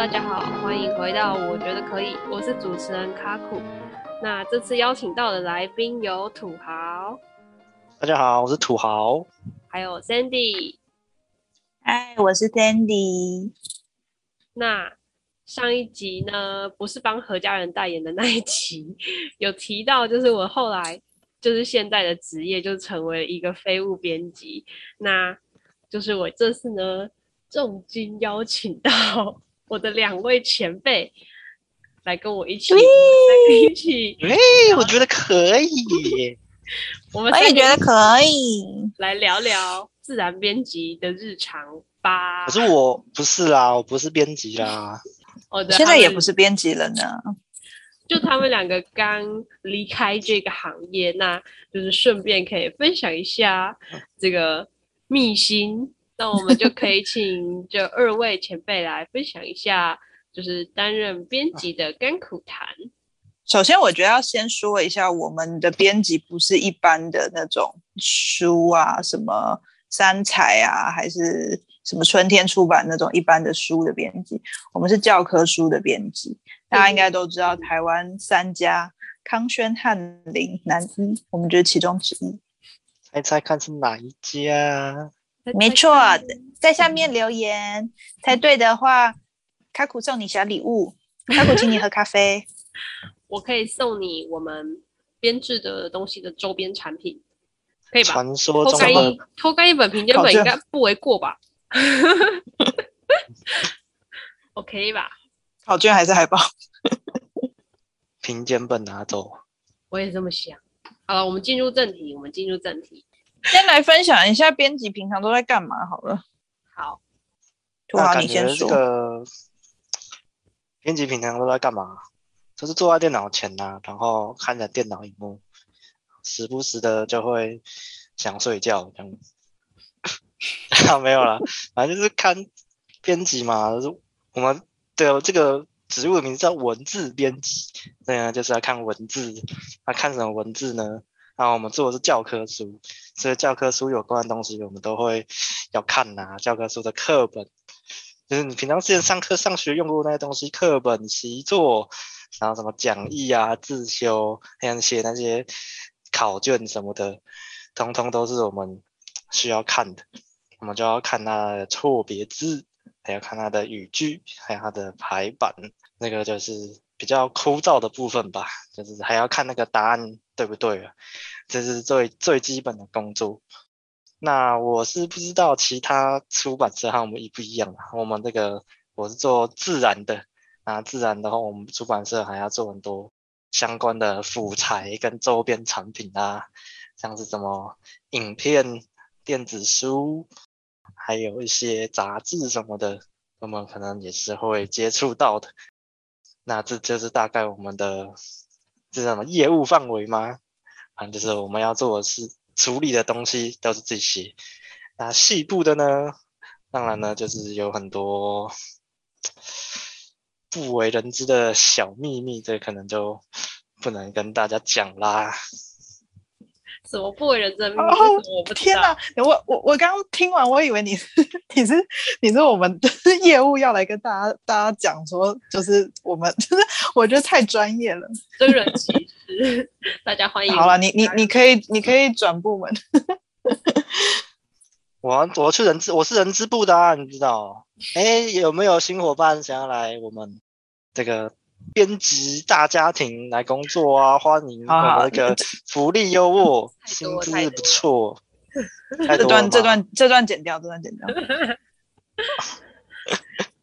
大家好，欢迎回到我觉得可以，我是主持人卡库。那这次邀请到的来宾有土豪，大家好，我是土豪，还有 Sandy，嗨，我是 Sandy。那上一集呢，不是帮何家人代言的那一集，有提到就是我后来就是现在的职业就成为一个废物编辑，那就是我这次呢重金邀请到。我的两位前辈来跟我一起，来一起，哎，我觉得可以，我们我也觉得可以，来聊聊自然编辑的日常吧。可是我不是啦，我不是编辑啦，我的现在也不是编辑了呢。就他们两个刚离开这个行业，那就是顺便可以分享一下这个秘辛。那我们就可以请这二位前辈来分享一下，就是担任编辑的甘苦谈。首先，我觉得要先说一下，我们的编辑不是一般的那种书啊，什么三采啊，还是什么春天出版那种一般的书的编辑，我们是教科书的编辑。大家应该都知道，台湾三家康轩、翰林、南一，我们就是其中之一。猜猜看是哪一家？没错，在下面留言猜对的话，卡库送你小礼物。卡库请你喝咖啡，我可以送你我们编制的东西的周边产品，可以吧？传说中的偷干一偷干一本评鉴本应该不为过吧？OK 吧？考卷还是海报？评鉴本拿走。我也这么想。好了，我们进入正题，我们进入正题。先来分享一下编辑平常都在干嘛好了。好，土豪你先说。编辑平常都在干嘛？就是坐在电脑前呐、啊，然后看着电脑荧幕，时不时的就会想睡觉这样。啊，没有啦，反正就是看编辑嘛。就是、我们的这个职务的名字叫文字编辑，对啊，就是要看文字。那、啊、看什么文字呢？那我们做的是教科书，所以教科书有关的东西我们都会要看呐、教科书的课本，就是你平常之前上课上学用过那些东西，课本、习作，然后什么讲义啊、自修，还有写那些考卷什么的，通通都是我们需要看的。我们就要看它的错别字，还要看它的语句，还有它的排版，那个就是。比较枯燥的部分吧，就是还要看那个答案对不对啊，这是最最基本的工作。那我是不知道其他出版社和我们一不一样啊。我们这个我是做自然的，那自然的话，我们出版社还要做很多相关的辅材跟周边产品啊，像是什么影片、电子书，还有一些杂志什么的，我们可能也是会接触到的。那这就是大概我们的这什么业务范围吗？反正就是我们要做的是处理的东西都是这些。那细部的呢，当然呢就是有很多不为人知的小秘密，这可能就不能跟大家讲啦。什么不为人知的秘密？哦，天哪！我我我刚刚听完，我以为你是你是你是我们的 业务要来跟大家大家讲说，就是我们就是 我觉得太专业了，真人其实，大家欢迎。好了，你你你可以你可以转部门。我我去人资，我是人资部的啊，你知道？哎，有没有新伙伴想要来我们这个？编辑大家庭来工作啊，欢迎我们那个 福利优渥，薪资不错。这段这段这段剪掉，这段剪掉。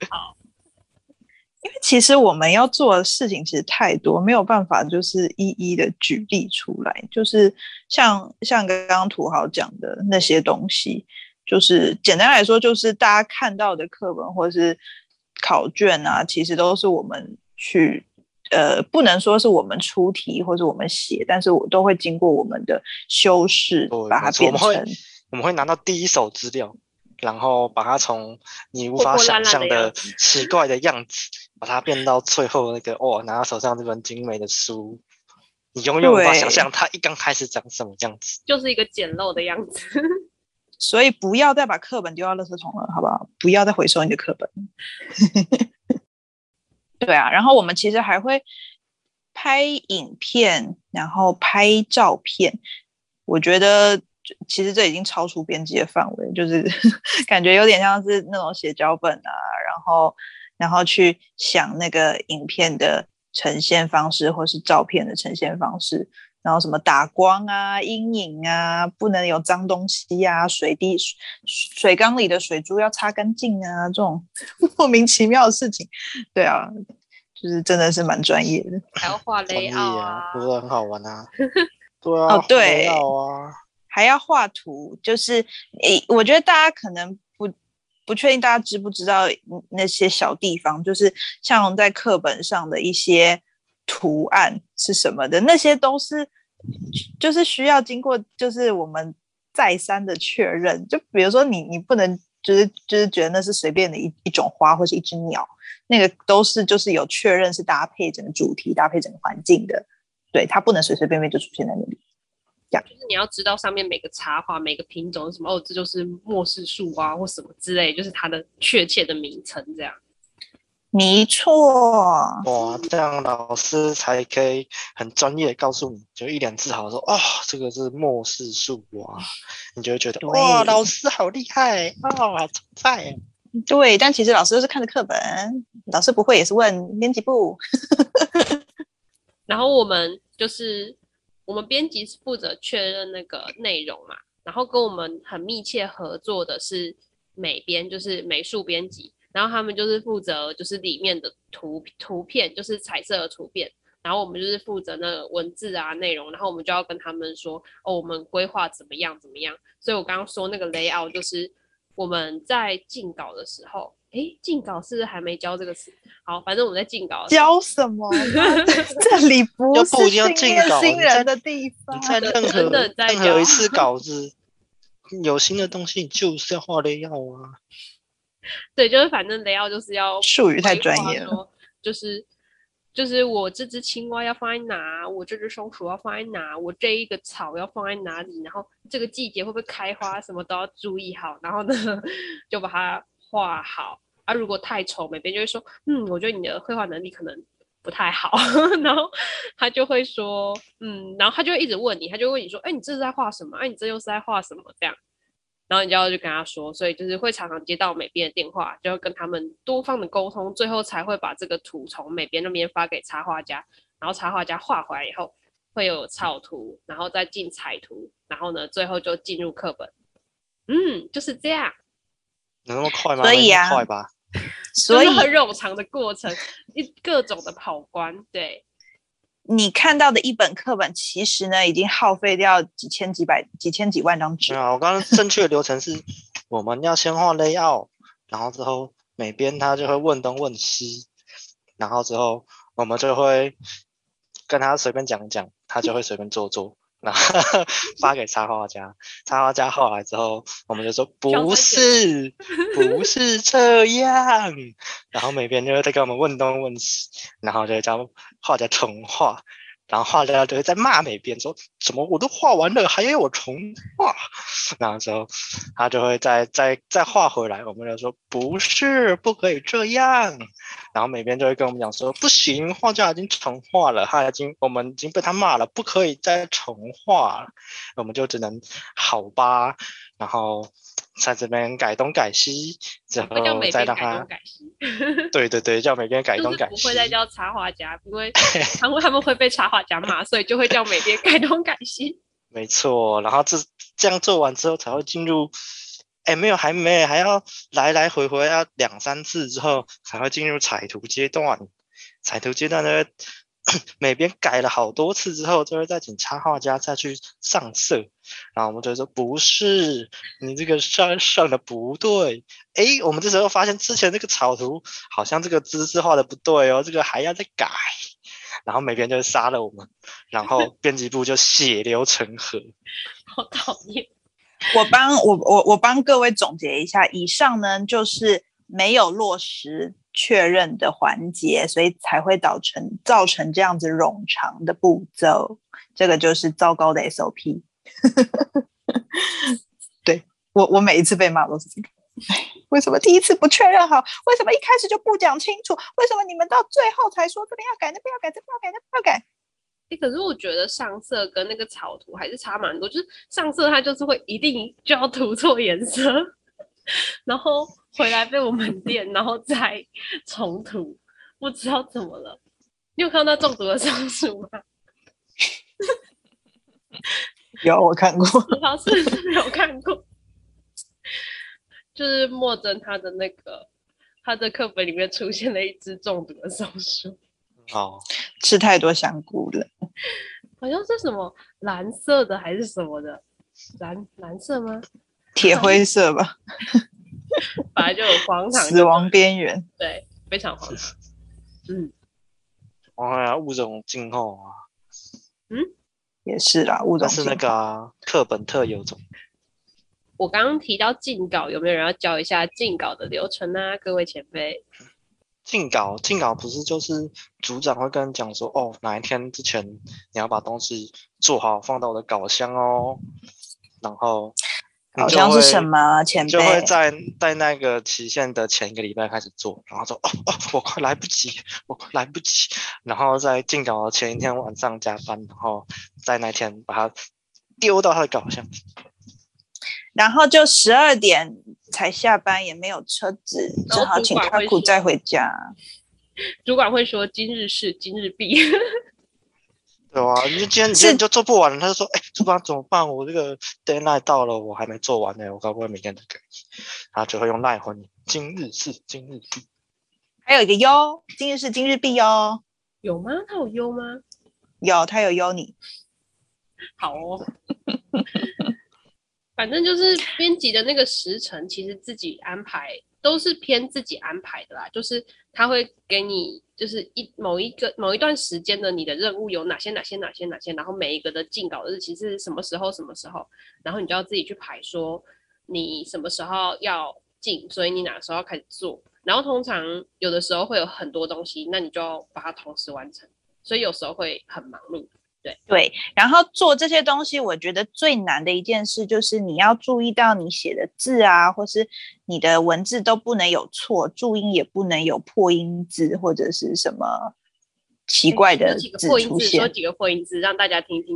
好，因为其实我们要做的事情其实太多，没有办法就是一一的举例出来。就是像像刚刚土豪讲的那些东西，就是简单来说，就是大家看到的课本或者是考卷啊，其实都是我们。去，呃，不能说是我们出题或者我们写，但是我都会经过我们的修饰，把它变成。我们会，我们会拿到第一手资料，然后把它从你无法想象的奇怪的样子，把它变到最后那个哦，拿到手上这本精美的书，你永远无法想象它一刚开始长什么样子，就是一个简陋的样子。所以不要再把课本丢到垃圾桶了，好不好？不要再回收你的课本。对啊，然后我们其实还会拍影片，然后拍照片。我觉得其实这已经超出编辑的范围，就是 感觉有点像是那种写脚本啊，然后然后去想那个影片的呈现方式，或是照片的呈现方式。然后什么打光啊、阴影啊，不能有脏东西啊，水滴水缸里的水珠要擦干净啊，这种 莫名其妙的事情，对啊，就是真的是蛮专业的。还要画 layout 啊，不是很好玩啊？对啊，哦对啊，还要画图，就是诶，我觉得大家可能不不确定大家知不知道那些小地方，就是像在课本上的一些图案是什么的，那些都是。就是需要经过，就是我们再三的确认。就比如说你，你不能就是就是觉得那是随便的一一种花或是一只鸟，那个都是就是有确认是搭配整个主题、搭配整个环境的。对，它不能随随便便就出现在那里。这样就是你要知道上面每个插画、每个品种是什么哦，这就是末世树啊或什么之类，就是它的确切的名称这样。没错，哇，这样老师才可以很专业告诉你，就一脸自豪说：“哦，这个是末世树哇！”你就会觉得哇，老师好厉害啊，崇拜。对，但其实老师都是看着课本，老师不会也是问编辑部。然后我们就是我们编辑是负责确认那个内容嘛，然后跟我们很密切合作的是美编，就是美术编辑。然后他们就是负责，就是里面的图图片，就是彩色的图片。然后我们就是负责那个文字啊内容。然后我们就要跟他们说，哦，我们规划怎么样怎么样。所以我刚刚说那个 layout，就是我们在进稿的时候，哎，进稿是不是还没教这个词？好，反正我们在进稿。教什么？这里不是训练新人的地方。你在任何任何一次稿子有新的东西，就是要画 layout 啊。对，就是反正 layout 就是要术语太专业了，就是就是我这只青蛙要放在哪，我这只松鼠要放在哪，我这一个草要放在哪里，然后这个季节会不会开花，什么都要注意好，然后呢 就把它画好。啊，如果太丑，美编就会说，嗯，我觉得你的绘画能力可能不太好，然后他就会说，嗯，然后他就会一直问你，他就问你说，哎，你这是在画什么？哎，你这又是在画什么？这样。然后你就要去跟他说，所以就是会常常接到美编的电话，就要跟他们多方的沟通，最后才会把这个图从美编那边发给插画家，然后插画家画回来以后会有草图，然后再进彩图，然后呢，最后就进入课本。嗯，就是这样。有那么快吗？所以啊，快吧。所以很冗长的过程，一各种的跑关，对。你看到的一本课本，其实呢，已经耗费掉几千几百几千几万张纸。啊，我刚刚正确的流程是，我们要先画 layout，然后之后每边他就会问东问西，然后之后我们就会跟他随便讲一讲，他就会随便做做。然后 发给插画家，插画家画来之后，我们就说不是，不是这样。然后每边就会再给我们问东问西，然后就叫画家重画。然后画家就会在骂美编说：“怎么我都画完了，还要我重画？” 然后之后他就会再再再画回来，我们就说：“不是，不可以这样。”然后美编就会跟我们讲说：“不行，画家已经重画了，他已经我们已经被他骂了，不可以再重画。”我们就只能好吧，然后。在这边改东改西，然后再让他改西。对对对，叫美编改东改西。不会再叫插画家，因为他们他们会被插画家骂，所以就会叫美编改东改西。没错，然后这这样做完之后才会进入，哎，没有，还没，还要来来回回要两三次之后才会进入彩图阶段。彩图阶段呢？每边改了好多次之后，就会再请插画家再去上色，然后我们就会说不是，你这个上上的不对。哎，我们这时候发现之前这个草图好像这个姿势画的不对哦，这个还要再改。然后美编就杀了我们，然后编辑部就血流成河。好讨厌！我帮我我我帮各位总结一下，以上呢就是没有落实。确认的环节，所以才会造成造成这样子冗长的步骤，这个就是糟糕的 SOP。对，我，我每一次被骂都是这个。为什么第一次不确认好？为什么一开始就不讲清楚？为什么你们到最后才说这边要改，那边要改，这边要改，那边要改？哎、可是我觉得上色跟那个草图还是差蛮多。就是上色它就是会一定就要涂错颜色，然后回来被我们电，然后再重涂，不知道怎么了。你有看到中毒的松鼠吗？有，我看过。老师没有看过。就是莫真他的那个，他的课本里面出现了一只中毒的松鼠。哦，吃太多香菇了。好像是什么蓝色的还是什么的？蓝蓝色吗？铁灰色吧。本来就有荒唐。死亡边缘。对，非常荒唐。嗯。哎呀，物种静候啊。嗯，也是啦，物种是那个啊，课本特有种。我刚刚提到进稿，有没有人要教一下进稿的流程啊？各位前辈。进稿，进稿不是就是组长会跟你讲说，哦，哪一天之前你要把东西做好，放到我的稿箱哦。然后稿箱是什么？前辈就会在在那个期限的前一个礼拜开始做，然后说，哦哦，我快来不及，我快来不及。然后在进稿的前一天晚上加班，然后在那天把它丢到他的稿箱。然后就十二点才下班，也没有车子，只好请他苦再回家。主管会说：“今日事今日毕。”对啊，你今天你今天就做不完了，他就说：“哎，主管怎么办？我这个 deadline 到了，我还没做完呢，我该不会明天都给你？”然后就会用赖回你：“今日事今日毕。”还有一个优，今日事今日毕哟。有吗？他有优吗？有，他有优你。好哦。反正就是编辑的那个时辰，其实自己安排都是偏自己安排的啦。就是他会给你，就是一某一个某一段时间的你的任务有哪些哪些哪些哪些，然后每一个的进稿日期是什么时候什么时候，然后你就要自己去排，说你什么时候要进，所以你哪个时候要开始做。然后通常有的时候会有很多东西，那你就要把它同时完成，所以有时候会很忙碌。对对，然后做这些东西，我觉得最难的一件事就是你要注意到你写的字啊，或是你的文字都不能有错，注音也不能有破音字或者是什么奇怪的字出现。说几个破音字让大家听听。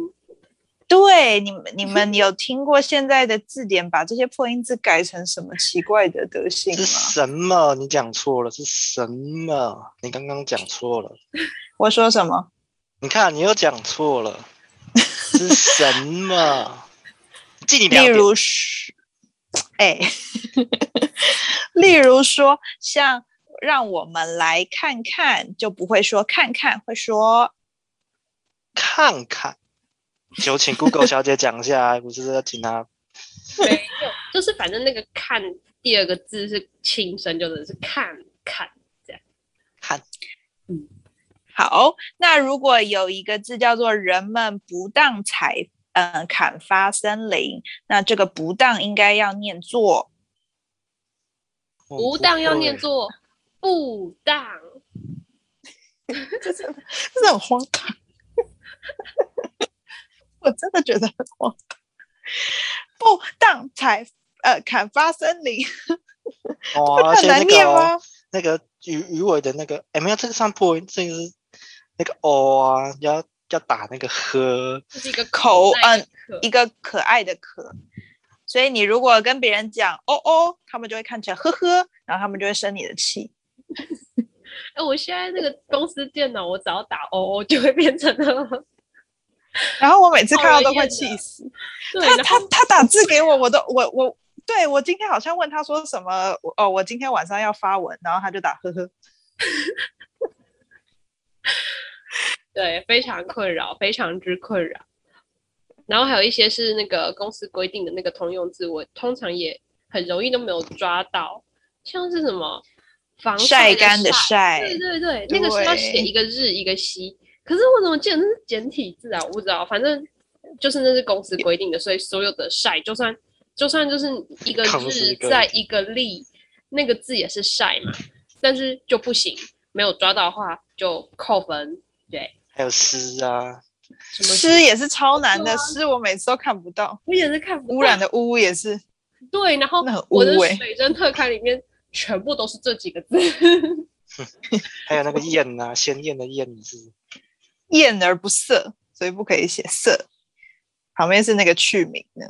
对，你们你们有听过现在的字典把这些破音字改成什么奇怪的德性吗？是什么？你讲错了，是什么？你刚刚讲错了。我说什么？你看，你又讲错了，是什么？记你例如说，哎，例如说，像让我们来看看，就不会说看看，会说看看。有请 Google 小姐讲一下，不是要请她？没有，就是反正那个“看”第二个字是轻声，就是看看这样。看，嗯。好，那如果有一个字叫做“人们不当采嗯砍伐森林”，那这个“不当”应该要念作“不当”，要念作“不当 ”。这真的，这是很荒唐。我真的觉得很荒唐。不当采呃砍伐森林，哦，很难念吗？那个鱼鱼尾的那个，哎，没有这个上破音，这个是。那个哦啊，要要打那个呵，是一个口，嗯，一个可爱的可。所以你如果跟别人讲哦哦，他们就会看起来呵呵，然后他们就会生你的气。哎，我现在那个公司电脑，我只要打哦哦，就会变成了。然后我每次看到都会气死。他他他打字给我，我都我我对我今天好像问他说什么哦，我今天晚上要发文，然后他就打呵呵。对，非常困扰，非常之困扰。然后还有一些是那个公司规定的那个通用字，我通常也很容易都没有抓到，像是什么防晒干的晒，对对对，那个是要写一个日一个西，可是我怎么记得那是简体字啊？我不知道，反正就是那是公司规定的，所以所有的晒，就算就算就是一个日在一个立，那个字也是晒嘛，但是就不行，没有抓到的话就扣分，对。还有诗啊，诗也是超难的，诗、啊、我每次都看不到。我也是看不到。污染的污也是。对，然后我的水真特刊里面全部都是这几个字。还有那个艳啊，鲜艳的艳字，艳而不色，所以不可以写色。旁边是那个去名呢。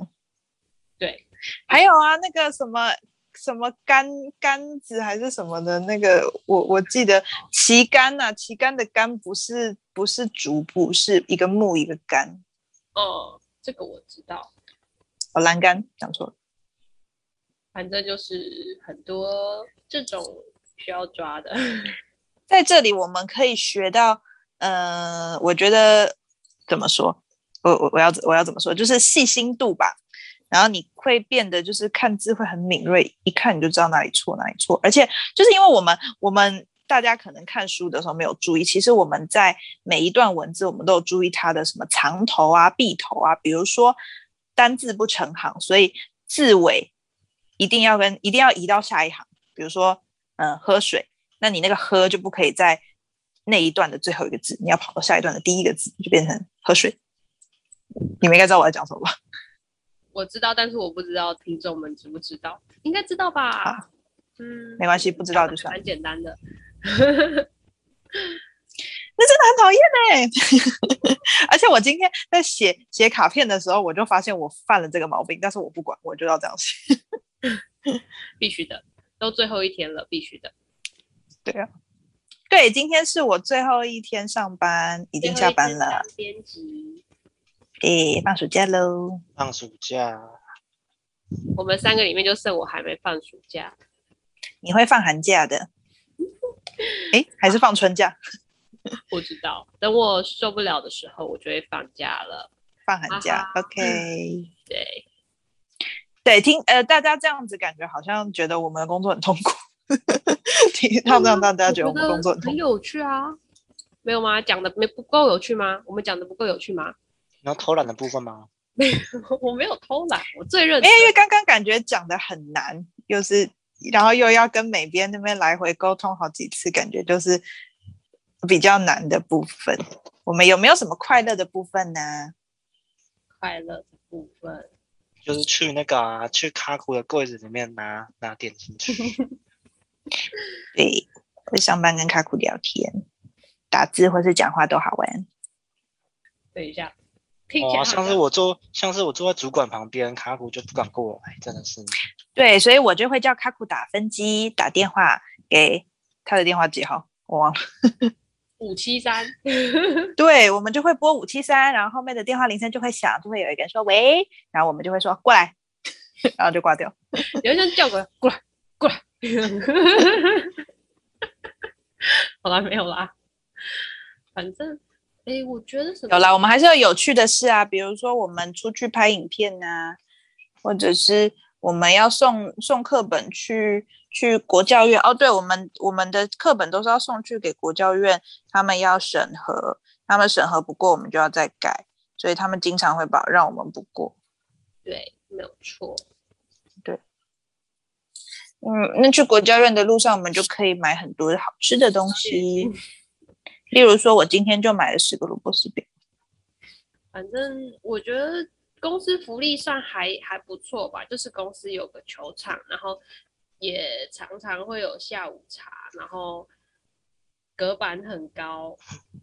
对，还有啊，那个什么什么杆杆子还是什么的那个，我我记得旗杆呐，旗杆的杆不是不是逐步，是一个木一个杆。哦，这个我知道。哦，栏杆讲错了。反正就是很多这种需要抓的，在这里我们可以学到，呃，我觉得怎么说？我我我要我要怎么说？就是细心度吧。然后你会变得就是看字会很敏锐，一看你就知道哪里错哪里错。而且就是因为我们我们大家可能看书的时候没有注意，其实我们在每一段文字我们都有注意它的什么藏头啊、闭头啊。比如说单字不成行，所以字尾。一定要跟一定要移到下一行，比如说，嗯，喝水，那你那个喝就不可以在那一段的最后一个字，你要跑到下一段的第一个字，就变成喝水。你们应该知道我在讲什么吧？我知道，但是我不知道听众们知不知道，应该知道吧？嗯，没关系，不知道就算。蛮简单的。那真的很讨厌呢，而且我今天在写写卡片的时候，我就发现我犯了这个毛病，但是我不管，我就要这样写。必须的，都最后一天了，必须的。对啊，对，今天是我最后一天上班，已经下班了。编辑，对，放暑假喽！放暑假，我们三个里面就剩我还没放暑假。你会放寒假的？诶，还是放春假？不知道，等我受不了的时候，我就会放假了。放寒假，OK。对。对，听呃，大家这样子感觉好像觉得我们的工作很痛苦，听他们让大家觉得我们工作很痛苦。很有趣啊，没有吗？讲的没不够有趣吗？我们讲的不够有趣吗？然后偷懒的部分吗？没有，我没有偷懒，我最认真。因为刚刚感觉讲的很难，又是然后又要跟美编那边来回沟通好几次，感觉就是比较难的部分。我们有没有什么快乐的部分呢？快乐的部分。就是去那个、啊、去卡库的柜子里面拿拿点进去。对，会上班跟卡库聊天、打字或是讲话都好玩。等一下，哦，像是我坐，像是我坐在主管旁边，卡库就不敢过来，真的是。对，所以我就会叫卡库打分机，打电话给他的电话几号，我忘了。五七三，对，我们就会拨五七三，然后后面的电话铃声就会响，就会有一个人说喂，然后我们就会说过来，然后就挂掉。有人叫过来，过来，过来。好啦，没有啦，反正，哎，我觉得什么？有啦，我们还是有有趣的事啊，比如说我们出去拍影片啊，或者是我们要送送课本去。去国教院哦，对，我们我们的课本都是要送去给国教院，他们要审核，他们审核不过，我们就要再改，所以他们经常会把让我们不过。对，没有错。对，嗯，那去国教院的路上，我们就可以买很多好吃的东西，例如说，我今天就买了十个萝卜丝饼。反正我觉得公司福利算还还不错吧，就是公司有个球场，然后。也常常会有下午茶，然后隔板很高，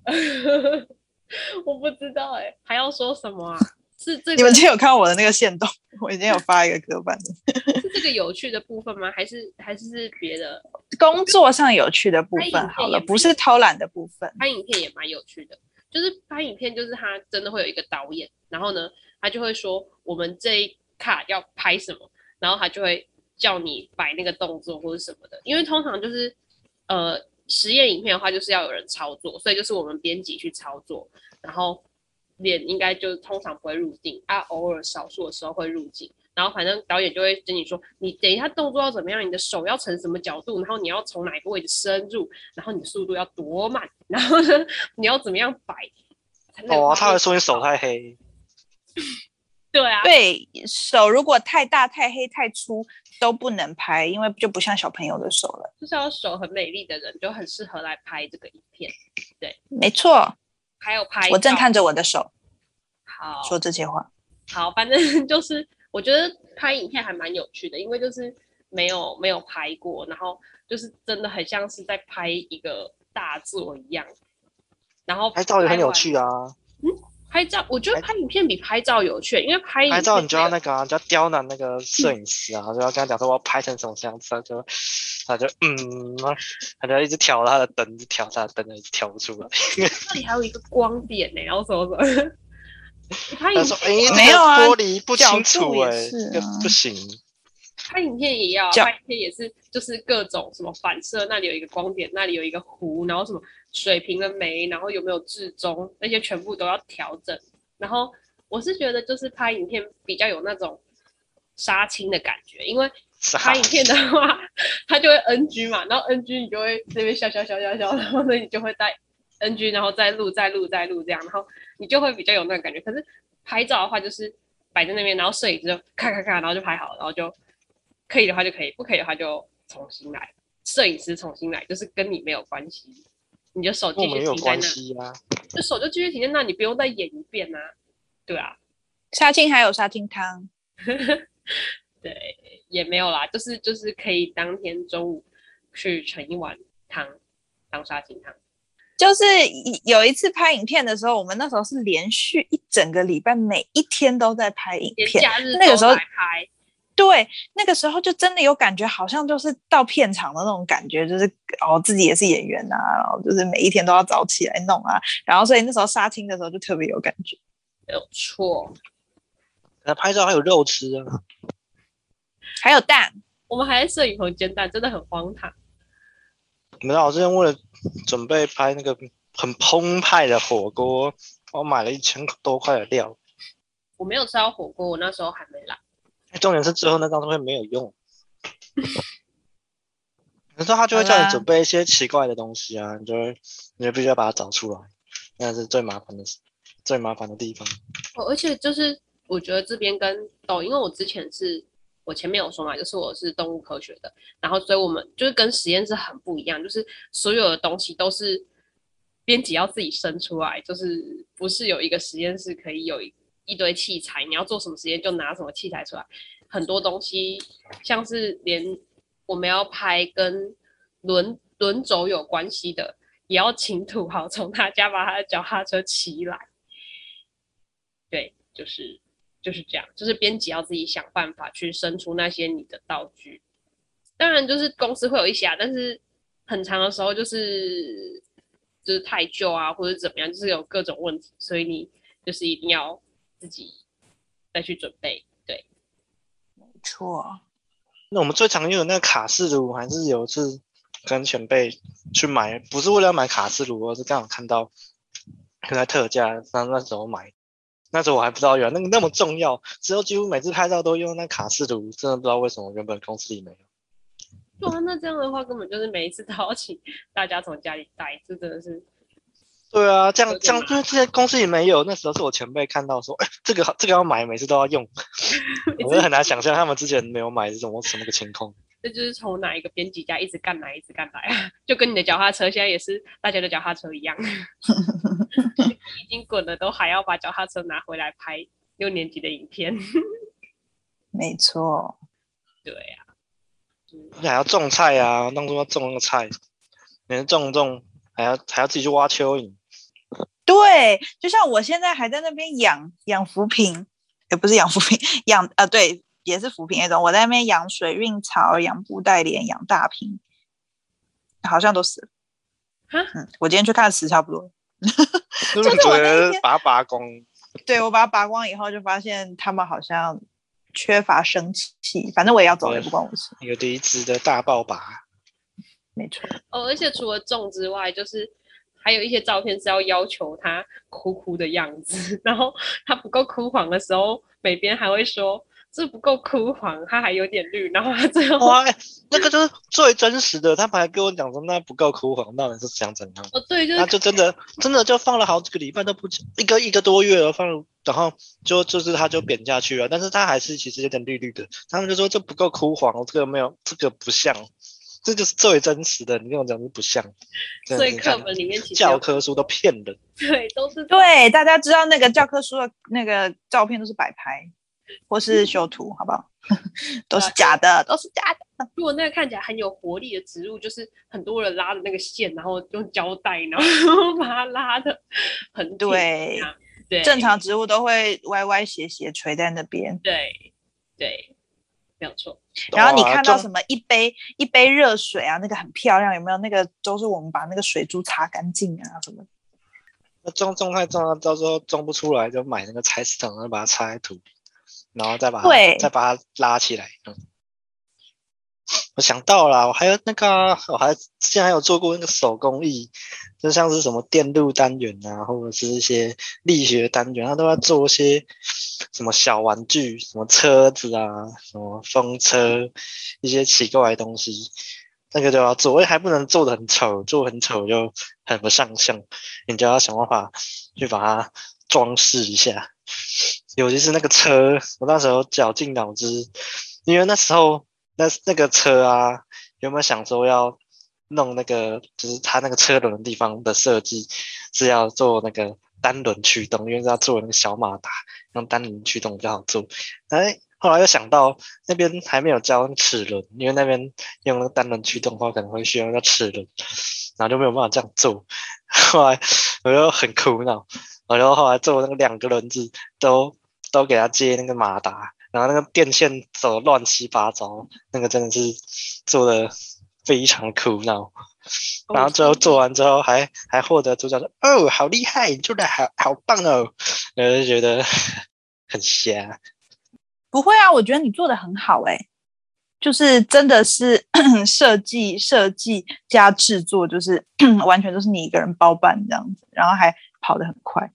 我不知道哎、欸，还要说什么啊？是这个？你们今天有看到我的那个线动？我已经有发一个隔板是这个有趣的部分吗？还是还是是别的？工作上有趣的部分好了，不是偷懒的部分。拍影片也蛮有趣的，就是拍影片，就是他真的会有一个导演，然后呢，他就会说我们这一卡要拍什么，然后他就会。叫你摆那个动作或者什么的，因为通常就是，呃，实验影片的话就是要有人操作，所以就是我们编辑去操作，然后脸应该就通常不会入镜啊，偶尔少数的时候会入镜，然后反正导演就会跟你说，你等一下动作要怎么样，你的手要成什么角度，然后你要从哪个位置深入，然后你的速度要多慢，然后呢，你要怎么样摆。哦，他会说你手太黑。对啊，对手如果太大、太黑、太粗都不能拍，因为就不像小朋友的手了。就是要手很美丽的人就很适合来拍这个影片。对，没错。还有拍，我正看着我的手，好说这些话。好，反正 就是我觉得，拍影片还蛮有趣的，因为就是没有没有拍过，然后就是真的很像是在拍一个大作一样。然后拍照也很有趣啊。嗯，拍照我觉得拍影片比拍照有趣，因为拍影片拍照你就要那个、啊，就要刁难那个摄影师啊，嗯、就要跟他讲说我要拍成什么样子，他就他就嗯，他就一直调他的灯，一直调他的灯，一直调不出来。这里还有一个光点呢、欸，然后什么什么。拍影片、欸、没有啊，玻璃不清楚哎、不行。拍影片也要，拍影片也是，就是各种什么反射，那里有一个光点，那里有一个弧，然后什么水平的没，然后有没有至中，那些全部都要调整。然后我是觉得，就是拍影片比较有那种杀青的感觉，因为拍影片的话，它就会 NG 嘛，然后 NG 你就会这边笑笑笑笑笑，然后呢你就会带 NG，然后再录再录再录这样，然后你就会比较有那个感觉。可是拍照的话，就是摆在那边，然后摄影师就咔咔咔，然后就拍好，然后就可以的话就可以，不可以的话就重新来，摄影师重新来，就是跟你没有关系，你的手继续停在那，啊、就手就继续停在那，你不用再演一遍啊，对啊，杀青还有杀青汤，对，也没有啦，就是就是可以当天中午去盛一碗汤当杀青汤。就是有一次拍影片的时候，我们那时候是连续一整个礼拜，每一天都在拍影片。那个时候拍，对，那个时候就真的有感觉，好像就是到片场的那种感觉，就是哦，自己也是演员啊，然后就是每一天都要早起来弄啊，然后所以那时候杀青的时候就特别有感觉。没有错，那拍照还有肉吃啊，还有蛋，我们还在摄影棚煎蛋，真的很荒唐。没有，我之前为了准备拍那个很澎湃的火锅，我买了一千多块的料。我没有吃到火锅，我那时候还没来。重点是最后那张照片没有用。有时候他就会叫你准备一些奇怪的东西啊，你就会你就必须要把它找出来，那是最麻烦的事，最麻烦的地方。哦，而且就是我觉得这边跟抖，因为我之前是。我前面有说嘛，就是我是动物科学的，然后所以我们就是跟实验室很不一样，就是所有的东西都是编辑要自己生出来，就是不是有一个实验室可以有一一堆器材，你要做什么实验就拿什么器材出来。很多东西像是连我们要拍跟轮轮轴有关系的，也要请土豪从他家把他的脚踏车骑来。对，就是。就是这样，就是编辑要自己想办法去生出那些你的道具。当然，就是公司会有一些啊，但是很长的时候就是就是太旧啊，或者怎么样，就是有各种问题，所以你就是一定要自己再去准备。对，没错。那我们最常用的那个卡式炉，还是有一次跟前辈去买，不是为了买卡式炉，而是刚好看到在特价，那那时候买。那时候我还不知道，原来那个那么重要，之后几乎每次拍照都用那卡式炉，真的不知道为什么原本公司里没有。对啊，那这样的话根本就是每一次都要请大家从家里带，这真的是。对啊，这样这样，因为之前公司也没有，那时候是我前辈看到说，哎，这个这个要买，每次都要用，我就很难想象他们之前没有买是什么什么个情况。这就是从哪一个编辑家一直干来，一直干来啊，就跟你的脚踏车现在也是大家的脚踏车一样，已经滚了都还要把脚踏车拿回来拍六年级的影片。没错，对呀、啊，你还要种菜啊，当初要种那个菜，连种种还要还要自己去挖蚯蚓。对，就像我现在还在那边养养浮萍，也不是养浮萍，养啊对。也是浮萍那种，我在那边养水蕴草、养布袋莲、养大萍，好像都死了。哈嗯，我今天去看死差不多。就是我那天把它拔光。对，我把它拔光以后，就发现他们好像缺乏生气。反正我也要走，也不关我事。有离职的大爆拔。没错。哦，而且除了种之外，就是还有一些照片是要要求他哭哭的样子，然后他不够枯黄的时候，美编还会说。这不够枯黄，它还有点绿，然后他最后哇，那个就是最真实的。他还跟我讲说，那不够枯黄，到底是想怎样？哦，对，就是，那就真的真的就放了好几个礼拜都不一个一个多月了，放了，然后就就是它就扁下去了，但是它还是其实有点绿绿的。他们就说这不够枯黄，这个没有，这个不像，这就是最真实的。你跟我讲是不像，所以课本里面其实教科书都骗人，对，都是对，大家知道那个教科书的那个照片都是摆拍。或是修图，好不好？都是假的，都是假的。如果那个看起来很有活力的植物，就是很多人拉着那个线，然后用胶带，然后 把它拉的很对。对，正常植物都会歪歪斜斜垂在那边。对，对，没有错。然后你看到什么一杯一杯热水啊，那个很漂亮，有没有？那个都是我们把那个水珠擦干净啊，什么？那种种太重了，到时候种不出来，就买那个菜市场，然后把它插在土里，然后再把它对再把它拉起来。嗯，我想到了，我还有那个，我还之前还有做过那个手工艺，就像是什么电路单元啊，或者是一些力学单元，他都要做一些什么小玩具，什么车子啊，什么风车，一些奇怪的东西。那个就要做，还不能做的很丑，做很丑就很不上相，你就要想办法去把它装饰一下。尤其是那个车，我那时候绞尽脑汁，因为那时候那那个车啊，有没有想说要弄那个，就是它那个车轮的地方的设计是要做那个单轮驱动，因为是要做那个小马达，用单轮驱动比较好做。哎。后来又想到那边还没有教齿轮，因为那边用那个单轮驱动的话，可能会需要个齿轮，然后就没有办法这样做。后来我就很苦恼，我就后来做那个两个轮子都都给他接那个马达，然后那个电线走乱七八糟，那个真的是做的非常苦恼。然后最后做完之后还还获得主角说：“哦，好厉害，你做的好好棒哦！”我就觉得很瞎。不会啊，我觉得你做的很好哎、欸，就是真的是 设计设计加制作，就是 完全都是你一个人包办这样子，然后还跑得很快，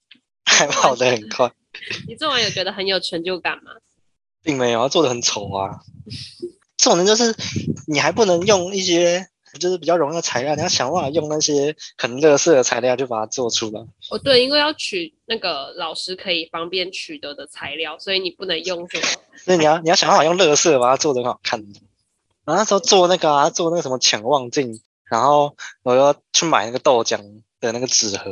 还跑得很快。你做完有觉得很有成就感吗？并没有，做的很丑啊。这种人就是你还不能用一些。就是比较容易的材料，你要想办法用那些很垃圾的材料，就把它做出来。哦，对，因为要取那个老师可以方便取得的材料，所以你不能用什么。所以你要你要想办法用垃圾把它做的很好看。然后那时候做那个啊，做那个什么潜望镜，然后我要去买那个豆浆的那个纸盒，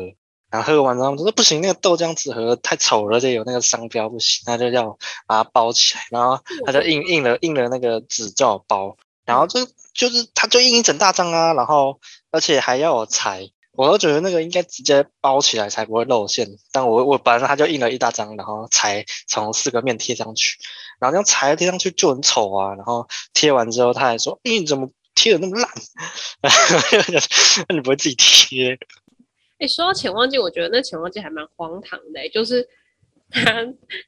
然后喝完之后他说不行，那个豆浆纸盒太丑了，而且有那个商标不行，他就要把它包起来，然后他就印印了印了那个纸叫我包，然后就。就是他就印一整大张啊，然后而且还要我裁，我都觉得那个应该直接包起来才不会露馅，但我我本来他就印了一大张，然后裁从四个面贴上去，然后这样裁贴上去就很丑啊，然后贴完之后他还说，咦，你怎么贴的那么烂？那 你不会自己贴？哎、欸，说到潜望镜，我觉得那潜望镜还蛮荒唐的、欸，就是 他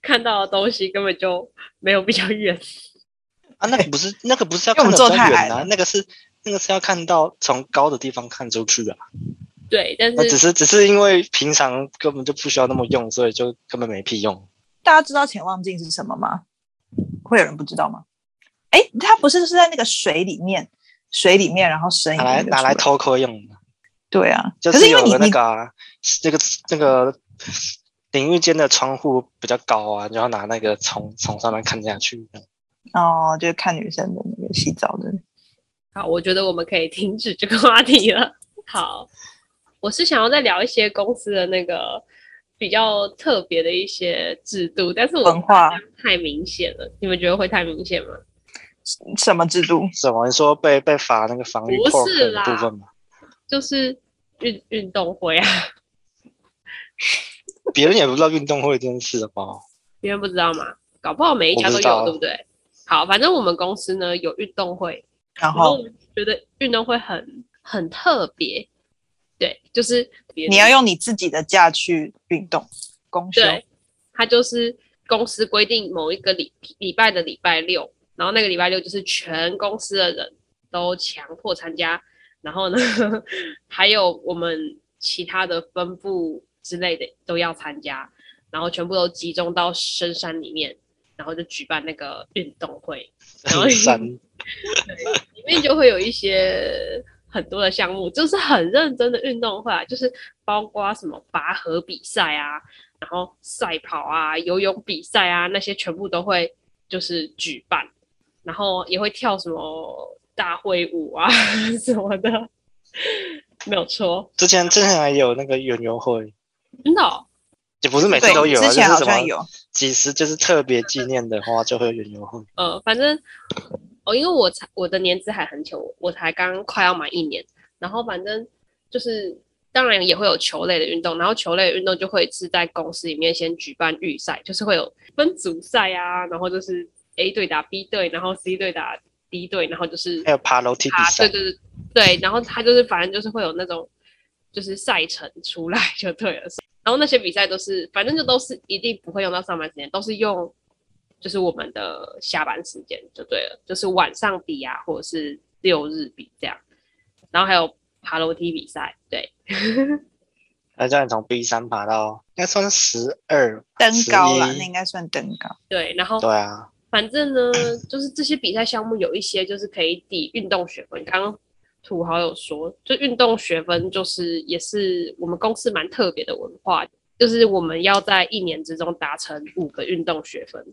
看到的东西根本就没有比较远。啊，那个不是那个不是要看得太远啊，那个是那个是要看到从高的地方看出去啊。对，但是只是只是因为平常根本就不需要那么用，所以就根本没屁用。大家知道潜望镜是什么吗？会有人不知道吗？哎，它不是是在那个水里面，水里面然后伸拿来拿来偷窥用的。对啊，就是有个那个、啊、那个那个淋浴间的窗户比较高啊，然后拿那个从从上面看下去。哦，就是看女生的那个洗澡的。好，我觉得我们可以停止这个话题了。好，我是想要再聊一些公司的那个比较特别的一些制度，但是我文化太明显了，你们觉得会太明显吗？什么制度？什么？你说被被罚那个防御不是啦部分吗？就是运运动会啊。别人也不知道运动会这件事吧？别人不知道吗？搞不好每一家都有，对不对？好，反正我们公司呢有运动会，然后我觉得运动会很很特别，对，就是你要用你自己的假去运动，公休。对，他就是公司规定某一个礼礼拜的礼拜六，然后那个礼拜六就是全公司的人都强迫参加，然后呢，还有我们其他的分部之类的都要参加，然后全部都集中到深山里面。然后就举办那个运动会，然后里面，里面就会有一些很多的项目，就是很认真的运动会啊，就是包括什么拔河比赛啊，然后赛跑啊、游泳比赛啊，那些全部都会就是举办，然后也会跳什么大会舞啊 什么的，没有错。之前之前还有那个园游会，真的、哦，也不是每次都有啊，之前好像有。几时就是特别纪念的话，就会有园游会。呃，反正哦，因为我才我的年资还很久，我才刚快要满一年，然后反正就是当然也会有球类的运动，然后球类的运动就会是在公司里面先举办预赛，就是会有分组赛啊，然后就是 A 队打 B 队，然后 C 队打 D 队，然后就是还有爬楼梯比赛，对对对对，然后他就是反正就是会有那种就是赛程出来就对了。然后那些比赛都是，反正就都是一定不会用到上班时间，都是用就是我们的下班时间就对了，就是晚上比啊，或者是六日比这样。然后还有爬楼梯比赛，对。那叫你从 B 三爬到，应该算十二登高了，那应该算登高。对，然后对啊，反正呢，就是这些比赛项目有一些就是可以抵运动学分。刚刚。土豪有说，就运动学分就是也是我们公司蛮特别的文化，就是我们要在一年之中达成五个运动学分，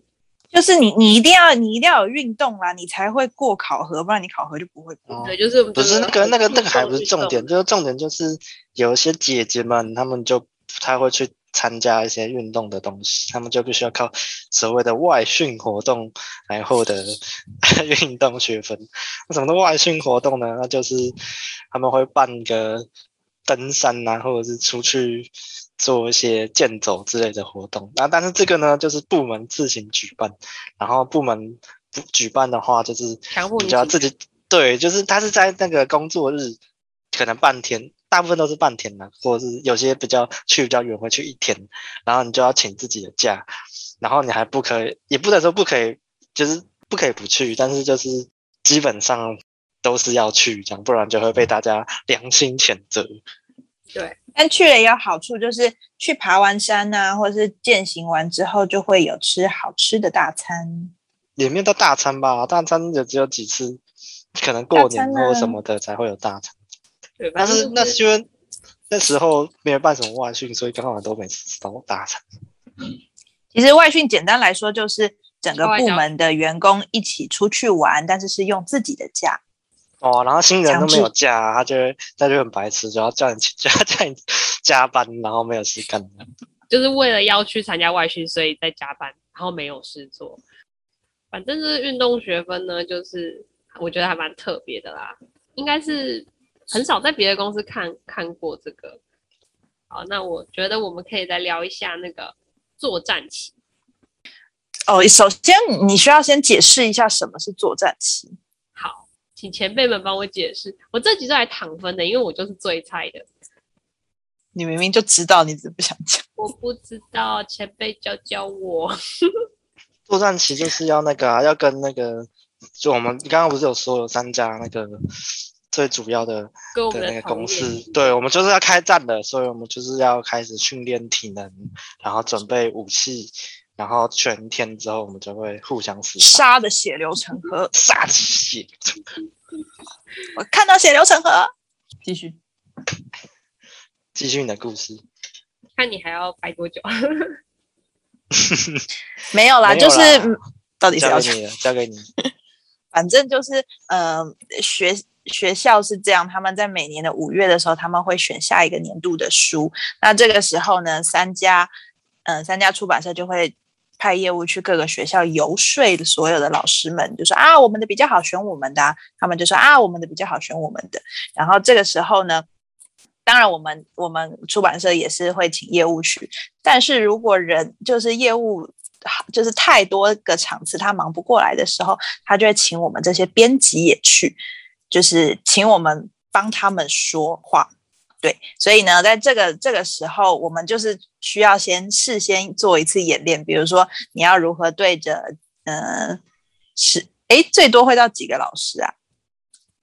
就是你你一定要你一定要有运动啦，你才会过考核，不然你考核就不会过。哦、对，就是不是那个那个那个还不是重点，就是重点就是有一些姐姐们，她们就不太会去。参加一些运动的东西，他们就必须要靠所谓的外训活动来获得 运动学分。那什么的外训活动呢？那就是他们会办个登山啊，或者是出去做一些健走之类的活动。那但是这个呢，就是部门自行举办。然后部门不举办的话，就是你就要自己对，就是他是在那个工作日，可能半天。大部分都是半天的，或者是有些比较去比较远会去一天，然后你就要请自己的假，然后你还不可以，也不能说不可以，就是不可以不去，但是就是基本上都是要去，这样不然就会被大家良心谴责。对，但去了也有好处，就是去爬完山啊，或者是践行完之后，就会有吃好吃的大餐。也没有到大餐吧，大餐也只有几次，可能过年或什么的才会有大餐。对，但是那是因为那时候没有办什么外训，所以刚好都没吃到大餐。其实外训简单来说就是整个部门的员工一起出去玩，但是是用自己的假。哦，然后新人都没有假，他就他就很白痴，就要叫你叫叫你加班，然后没有事干。就是为了要去参加外训，所以在加班，然后没有事做。反正是运动学分呢，就是我觉得还蛮特别的啦，应该是。很少在别的公司看看过这个，好，那我觉得我们可以再聊一下那个作战期。哦，首先你需要先解释一下什么是作战期。好，请前辈们帮我解释。我这集是来躺分的，因为我就是最菜的。你明明就知道，你只是不想讲。我不知道，前辈教教我。作战期就是要那个啊，要跟那个，就我们刚刚不是有说有三家那个。最主要的的那个公司，对，我们就是要开战的，所以我们就是要开始训练体能，然后准备武器，然后全天之后我们就会互相厮杀的血流成河，杀的血流成河。我看到血流成河，继续，继续你的故事。看你还要拍多久？没有啦，就是到底是要交给你了，交给你。反正就是，嗯、呃，学。学校是这样，他们在每年的五月的时候，他们会选下一个年度的书。那这个时候呢，三家，嗯、三家出版社就会派业务去各个学校游说所有的老师们，就说啊，我们的比较好，选我们的、他们就说啊，我们的比较好，选我们的。然后这个时候呢，当然我们我们出版社也是会请业务去，但是如果人就是业务就是太多个场次，他忙不过来的时候，他就会请我们这些编辑也去。就是请我们帮他们说话，对，所以呢，在这个这个时候，我们就是需要先事先做一次演练，比如说你要如何对着，嗯、呃，是，诶，最多会到几个老师啊？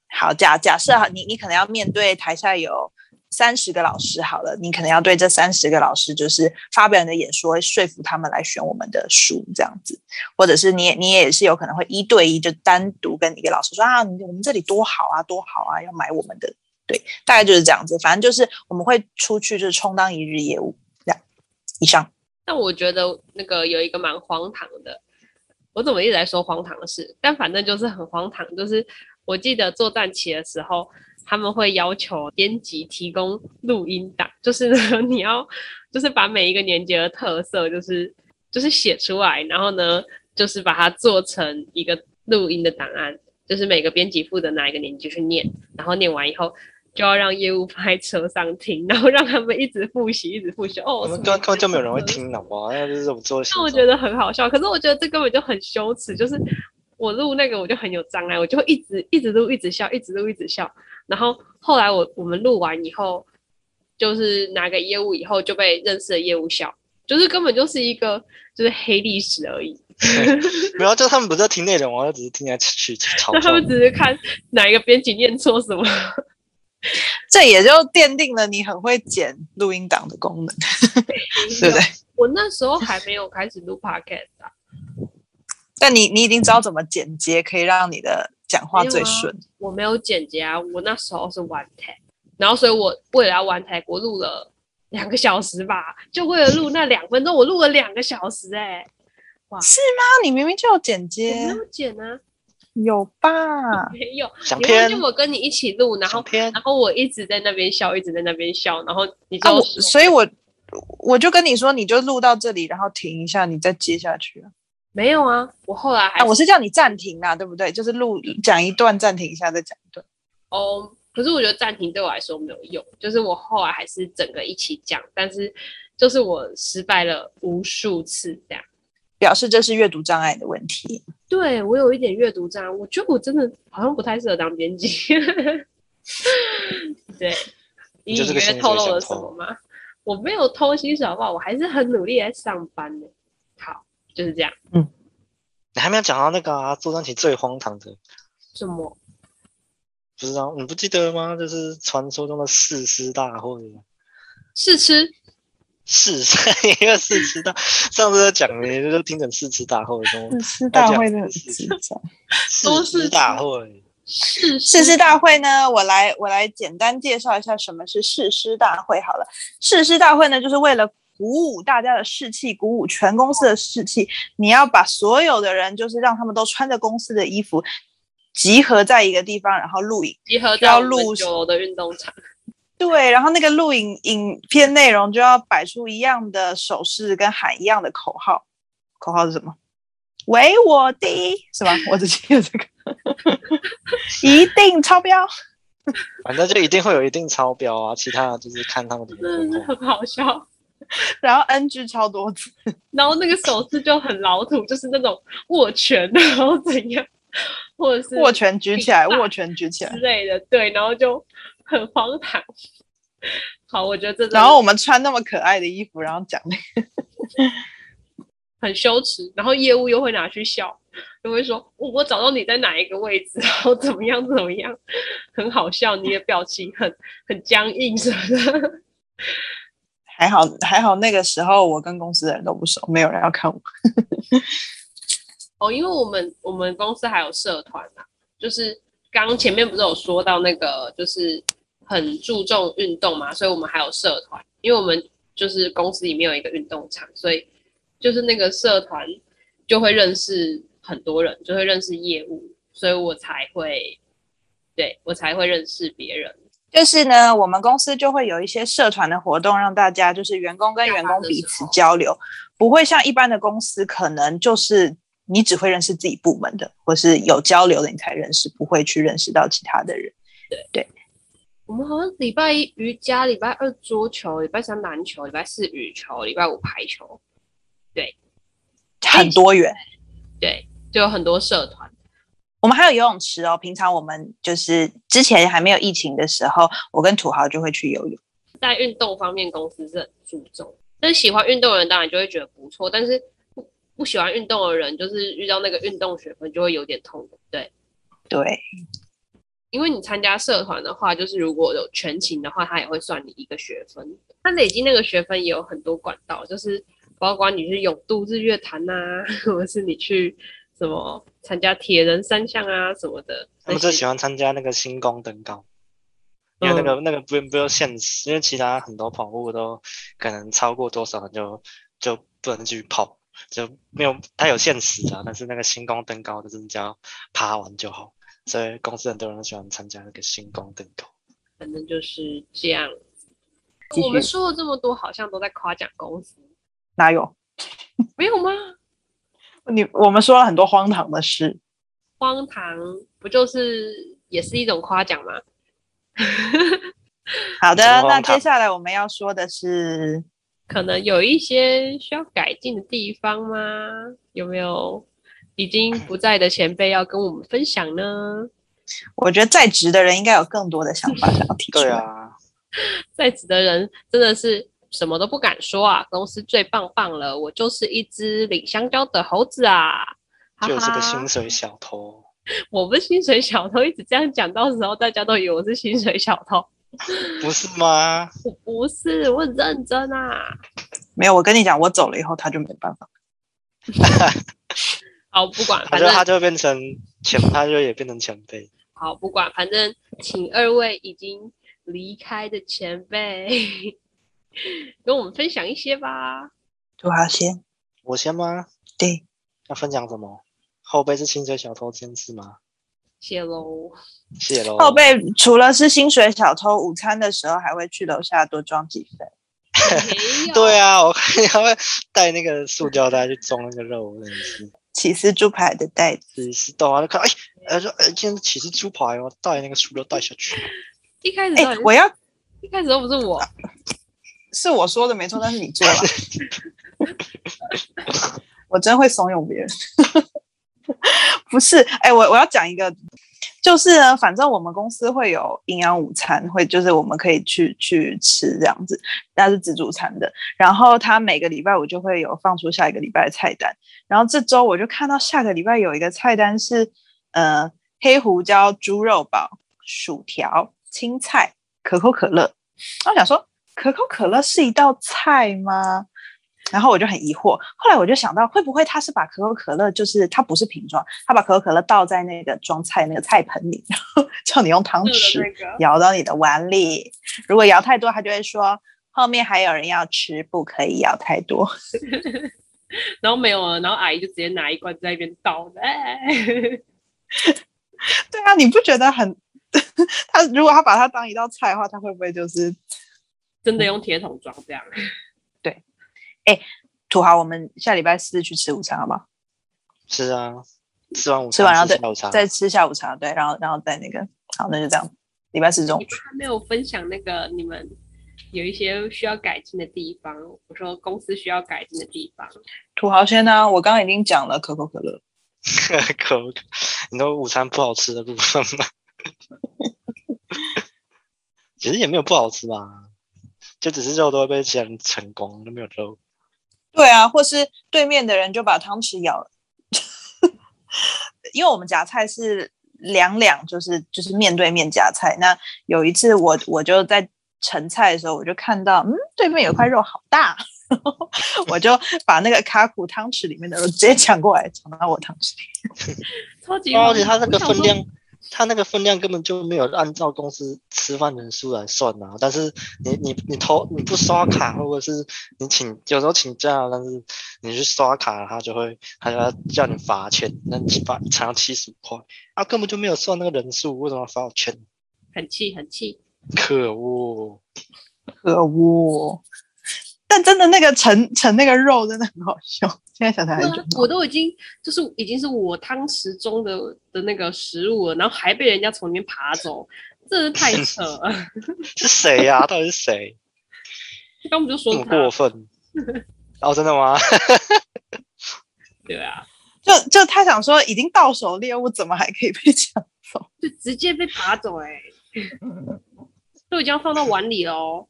好，假假设哈，你你可能要面对台下有。三十个老师好了，你可能要对这三十个老师就是发表你的演说，说服他们来选我们的书这样子，或者是你也你也是有可能会一对一就单独跟一个老师说啊，我们这里多好啊，多好啊，要买我们的，对，大概就是这样子。反正就是我们会出去就是充当一日业务这样。以上。那我觉得那个有一个蛮荒唐的，我怎么一直在说荒唐的事？但反正就是很荒唐，就是我记得作战期的时候。他们会要求编辑提供录音档，就是呢，你要就是把每一个年级的特色，就是就就是写出来，然后呢，就是把它做成一个录音的档案，就是每个编辑负责哪一个年级去念，然后念完以后。就要让业务放在车上听，然后让他们一直复习，一直复习。哦，我们根本根本就没有人会听的哇，那就是我做。那我觉得很好笑，可是我觉得这根本就很羞耻。就是我录那个，我就很有障碍，我就会一直一直录，一直笑，一直录，一直笑。然后后来我我们录完以后，就是拿给业务以后就被认识的业务笑，就是根本就是一个就是黑历史而已。没有，就他们不是在听内容，我只是听来去嘲笑。他们只是看哪一个编辑念错什么。这也就奠定了你很会剪录音档的功能，对不对？我那时候还没有开始录 podcast 啊，但你你已经知道怎么剪接，可以让你的讲话最顺。我没有剪接啊，我那时候是 one take，然后所以我为了要 one take，我录了两个小时吧，就为了录那两分钟，我录了两个小时哎、欸，哇，是吗？你明明就有剪接，没有剪啊。有吧？没有。想骗？就我跟你一起录，然后然后我一直在那边笑，一直在那边笑，然后你就、啊、所以我我就跟你说，你就录到这里，然后停一下，你再接下去啊。没有啊，我后来还我是叫你暂停啊，对不对？就是录讲一段，暂停一下，再讲一段。哦，可是我觉得暂停对我来说没有用，就是我后来还是整个一起讲，但是就是我失败了无数次这样。表示这是阅读障碍的问题。对，我有一点阅读障碍，我觉得我真的好像不太适合当编辑。对，你以为透露了什么吗？我没有偷薪水好不好？我还是很努力在上班的。好，就是这样。嗯，你还没有讲到那个啊，做专题最荒唐的什么？不知道，你不记得吗？就是传说中的誓师大会。试吃。试吃，一个试吃大，上次在讲你就听成试吃大会，试吃大会的试吃 大会，试试师大会呢？我来我来简单介绍一下什么是试师大会好了。试师大会呢，就是为了鼓舞大家的士气，鼓舞全公司的士气。你要把所有的人，就是让他们都穿着公司的衣服，集合在一个地方，然后录影，集合在录九楼的运动场。对，然后那个录影影片内容就要摆出一样的手势，跟喊一样的口号。口号是什么？唯我第一，是吧？我只记得这个，一定超标。反正就一定会有一定超标啊，其他的就是看他们怎么。真的是很好笑。然后 NG 超多次，然后那个手势就很老土，就是那种握拳，然后怎样，或者是握拳举起来，握拳举起来之类的。对，然后就。很荒唐，好，我觉得这。然后我们穿那么可爱的衣服，然后讲那个，很羞耻。然后业务又会拿去笑，就会说：“我我找到你在哪一个位置，然后怎么样怎么样，很好笑。”你的表情很很僵硬什么的。还好还好，那个时候我跟公司的人都不熟，没有人要看我。哦，因为我们我们公司还有社团啊，就是刚前面不是有说到那个，就是。很注重运动嘛，所以我们还有社团，因为我们就是公司里面有一个运动场，所以就是那个社团就会认识很多人，就会认识业务，所以我才会，对，我才会认识别人。就是呢，我们公司就会有一些社团的活动，让大家就是员工跟员工彼此交流，不会像一般的公司，可能就是你只会认识自己部门的，或是有交流的你才认识，不会去认识到其他的人。对对。我们好像礼拜一瑜伽，礼拜二桌球，礼拜三篮球，礼拜四羽球，礼拜五排球，对，很多元，对，就有很多社团。我们还有游泳池哦。平常我们就是之前还没有疫情的时候，我跟土豪就会去游泳。在运动方面，公司是很注重，但是喜欢运动的人当然就会觉得不错，但是不不喜欢运动的人，就是遇到那个运动学分就会有点痛，对，对。因为你参加社团的话，就是如果有全勤的话，他也会算你一个学分。他累积那个学分也有很多管道，就是包括你去泳渡日月潭啊，或者是你去什么参加铁人三项啊什么的。他们最喜欢参加那个星光登高，因为那个、嗯、那个不用不用限时，因为其他很多跑步都可能超过多少就就不能继续跑，就没有它有限时啊。但是那个星光登高的，就是只要爬完就好。所以公司很多人喜欢参加那个星光登高，反正就是这样。我们说了这么多，好像都在夸奖公司，哪有？没有吗？你我们说了很多荒唐的事，荒唐不就是也是一种夸奖吗？好的，那接下来我们要说的是，可能有一些需要改进的地方吗？有没有已经不在的前辈要跟我们分享呢？我觉得在职的人应该有更多的想法想要提出来。对啊，在职的人真的是什么都不敢说啊！公司最棒棒了，我就是一只领香蕉的猴子啊！就是个薪水小偷。我不是薪水小偷，一直这样讲，到时候大家都以为我是薪水小偷。不是吗？我不是，我很认真啊。没有，我跟你讲，我走了以后他就没办法。好，不管，反正他就变成前，他就也变成前辈。好，不管，反正请二位已经离开的前辈 跟我们分享一些吧。土豪先，我先吗？对，要分享什么？后辈是薪水小偷这件事吗？谢喽，谢喽。后辈除了是薪水小偷，午餐的时候还会去楼下多装几份。对啊，我看你还会带那个塑胶袋去装那个肉，真的是。起司猪排的袋子，起司豆啊，就看哎，哎说哎，今天起司猪排哦，带那个塑料袋下去。一开始哎，我要一开始都不是我，是我说的没错，但是你做了。我真会怂恿别人，不是？哎，我我要讲一个。就是呢，反正我们公司会有营养午餐，会就是我们可以去去吃这样子，那是自助餐的。然后他每个礼拜我就会有放出下一个礼拜的菜单。然后这周我就看到下个礼拜有一个菜单是，呃，黑胡椒猪肉堡、薯条、青菜、可口可乐。我想说，可口可乐是一道菜吗？然后我就很疑惑，后来我就想到，会不会他是把可口可乐，就是它不是瓶装，他把可口可乐倒在那个装菜那个菜盆里，然 后叫你用汤匙舀到你的碗里。如果舀太多，他就会说后面还有人要吃，不可以舀太多。然后没有了，然后阿姨就直接拿一罐在那边倒。哎，对啊，你不觉得很？他如果他把它当一道菜的话，他会不会就是真的用铁桶装这样？对哎，土豪，我们下礼拜四去吃午餐好不好？吃啊，吃完午餐吃完然后再再吃下午茶，对，然后然后再那个，好，那就这样。礼拜四中午你还没有分享那个你们有一些需要改进的地方，我说公司需要改进的地方。土豪先呢、啊？我刚刚已经讲了可口可乐，可口，你说午餐不好吃的部分吗？其实也没有不好吃吧，就只是肉都会被其他人成功，都没有肉。对啊，或是对面的人就把汤匙咬了，因为我们夹菜是两两，就是就是面对面夹菜。那有一次我我就在盛菜的时候，我就看到嗯，对面有块肉好大，我就把那个卡古汤匙里面的肉直接抢过来，抢到我汤匙里。超级，而且他那个分量。他那个分量根本就没有按照公司吃饭人数来算啊！但是你你你投你不刷卡，或者是你请有时候请假，但是你去刷卡，他就会他就要叫你罚钱，那你罚一场要七十五块，他根本就没有算那个人数，为什么要罚我钱？很气很气，可恶，可恶！但真的那个盛盛那个肉真的很好笑。现在想想还觉得，我都已经就是已经是我汤匙中的的那个食物了，然后还被人家从里面爬走，真是太扯了。是谁呀、啊？到底是谁？刚不就说这么过分？哦，真的吗？对啊，就就他想说，已经到手猎物，怎么还可以被抢走？就直接被爬走哎、欸，都已经要放到碗里了哦，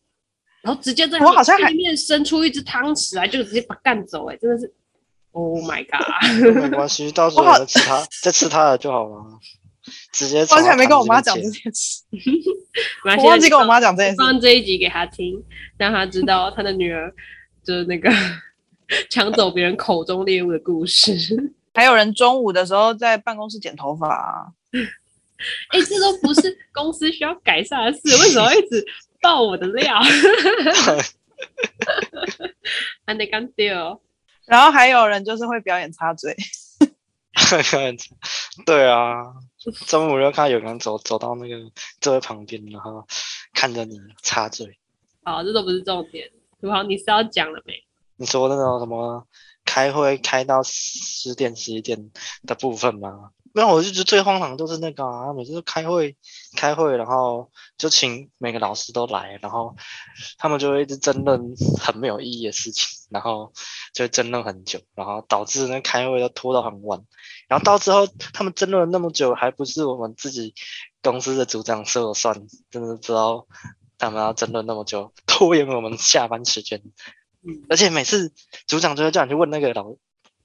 然后直接在我好像里面伸出一只汤匙来，就直接把干走哎、欸，真的是。Oh my god！没关系，到时候再吃它，再吃它的就好了。直接。刚才没跟我妈讲这件事，我忘记跟我妈讲这件事。放这一集给她听，让她知道她的女儿就是那个 抢走别人口中猎物的故事。还有人中午的时候在办公室剪头发啊！哎、欸，这都不是公司需要改善的事，为什么一直爆我的料？还得干掉。然后还有人就是会表演插嘴，对啊，中午就看到有人走走到那个座位旁边，然后看着你插嘴。好，这都不是重点。土豪，你是要讲了没？你说那种什么开开会开到十点十一点的部分吗？没有，我就觉得最荒唐的都是那个啊，每次都开会开会，然后就请每个老师都来，然后他们就会一直争论很没有意义的事情，然后就会争论很久，然后导致那开会都拖到很晚，然后到之后他们争论了那么久，还不是我们自己公司的组长说了算，真的不知道他们要争论那么久，拖延我们下班时间，而且每次组长就会叫你去问那个老。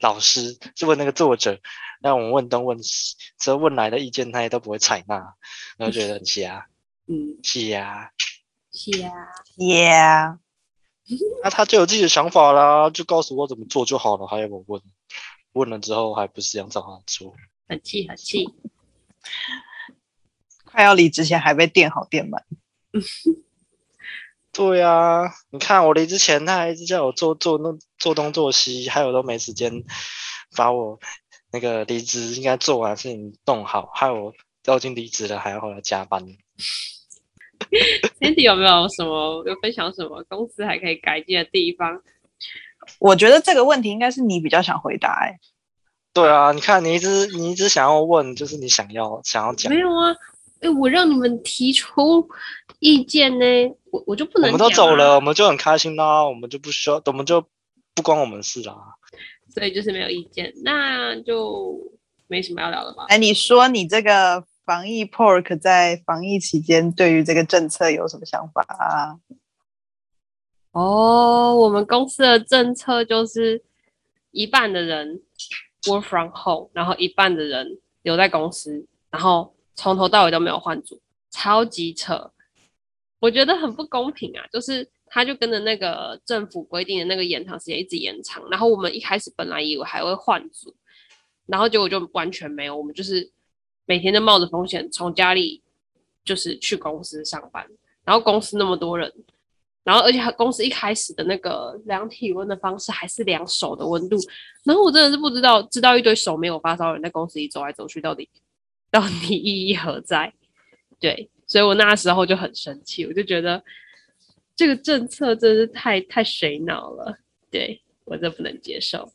老师就问那个作者，让我们问东问西，之后问来的意见他也都不会采纳，然后觉得很瞎。嗯，瞎，瞎，Yeah。那他就有自己的想法啦，就告诉我怎么做就好了，还要我问？问了之后还不是一样照他做？很气，很气。快要离职前还被电好电满。对呀、啊，你看我离职前，他还一直叫我做做那做东做西，还有都没时间把我那个离职应该做完的事情弄好，害我都已经离职了，还要回来加班。Sandy 有没有什么有分享什么公司还可以改进的地方？我觉得这个问题应该是你比较想回答哎、欸。对啊，你看你一直你一直想要问，就是你想要想要讲。没有啊，哎，我让你们提出意见呢。我我就不能、啊，我们都走了，我们就很开心啦，我们就不需要，我们就不关我们事啦。所以就是没有意见，那就没什么要聊的吧。哎，你说你这个防疫 pork 在防疫期间对于这个政策有什么想法啊？哦，我们公司的政策就是一半的人 work from home，然后一半的人留在公司，然后从头到尾都没有换组，超级扯。我觉得很不公平啊！就是他就跟着那个政府规定的那个延长时间一直延长，然后我们一开始本来以为还会换组，然后结果就完全没有，我们就是每天都冒着风险从家里就是去公司上班，然后公司那么多人，然后而且公司一开始的那个量体温的方式还是量手的温度，然后我真的是不知道，知道一堆手没有发烧的人在公司里走来走去，到底到底意义何在？对。所以我那时候就很生气，我就觉得这个政策真是太太水脑了，对，我这不能接受。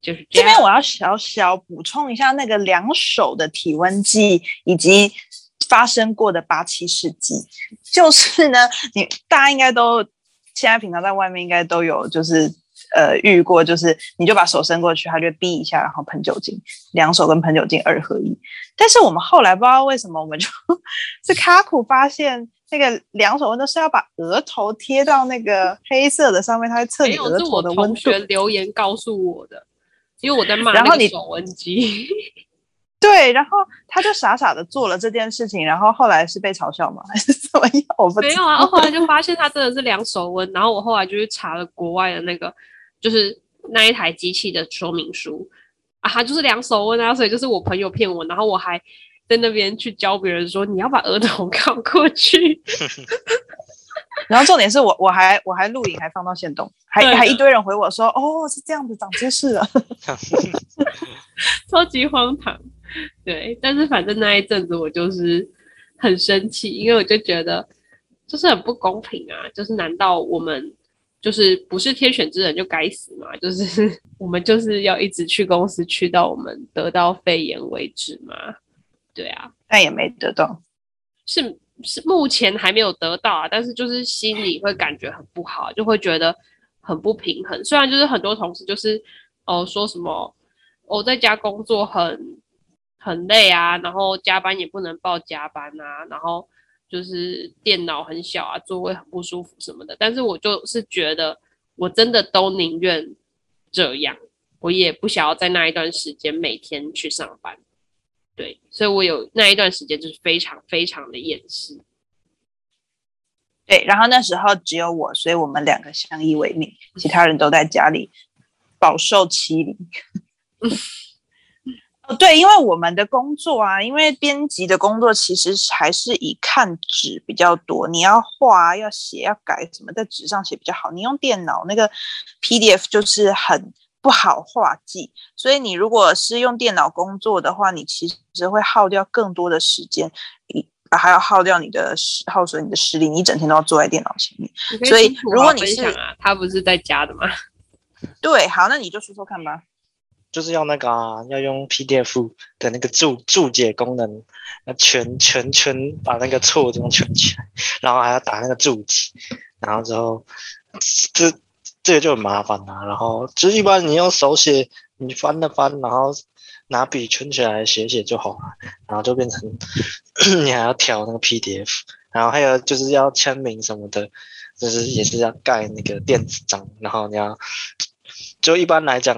就是这，这边我要小小补充一下，那个两手的体温计以及发生过的八七事迹，就是呢，你大家应该都现在平常在外面应该都有，就是。呃，遇过就是，你就把手伸过去，他就逼一下，然后喷酒精，两手跟喷酒精二合一。但是我们后来不知道为什么，我们就 是卡苦发现，那个两手温都是要把额头贴到那个黑色的上面，它会测你额头的温度。同学留言告诉我的，因为我在骂那个手温机。对，然后他就傻傻的做了这件事情，然后后来是被嘲笑吗？还 是怎么样？我不知道。没有啊，后来就发现他真的是量手温，然后我后来就去查了国外的那个。就是那一台机器的说明书啊，他就是量手温啊，所以就是我朋友骗我，然后我还在那边去教别人说，你要把额头靠过去，然后重点是我我还我还录影还放到线动，还还一堆人回我说哦，是这样子长知识了，超级荒唐，对，但是反正那一阵子我就是很生气，因为我就觉得就是很不公平啊，就是难道我们？就是不是天选之人就该死嘛？就是我们就是要一直去公司，去到我们得到肺炎为止嘛？对啊，但也没得到，是是目前还没有得到啊，但是就是心里会感觉很不好，就会觉得很不平衡。虽然就是很多同事就是哦说什么我、哦、在家工作很很累啊，然后加班也不能报加班啊，然后。就是电脑很小啊，座位很不舒服什么的，但是我就是觉得，我真的都宁愿这样，我也不想要在那一段时间每天去上班，对，所以我有那一段时间就是非常非常的厌世，对，然后那时候只有我，所以我们两个相依为命，其他人都在家里饱受欺凌。哦，对，因为我们的工作啊，因为编辑的工作其实还是以看纸比较多，你要画、要写、要改怎么，在纸上写比较好。你用电脑那个 PDF 就是很不好画记，所以你如果是用电脑工作的话，你其实会耗掉更多的时间，还要耗掉你的耗损你的视力，你一整天都要坐在电脑前面。所以如果你是啊，他不是在家的吗？对，好，那你就说说看吧。就是要那个啊，要用 PDF 的那个注注解功能，那圈圈圈把那个错这种圈起来，然后还要打那个注解，然后之后这这个就很麻烦啊。然后就是一般你用手写，你翻了翻，然后拿笔圈起来写写就好了，然后就变成 你还要调那个 PDF，然后还有就是要签名什么的，就是也是要盖那个电子章，然后你要就一般来讲。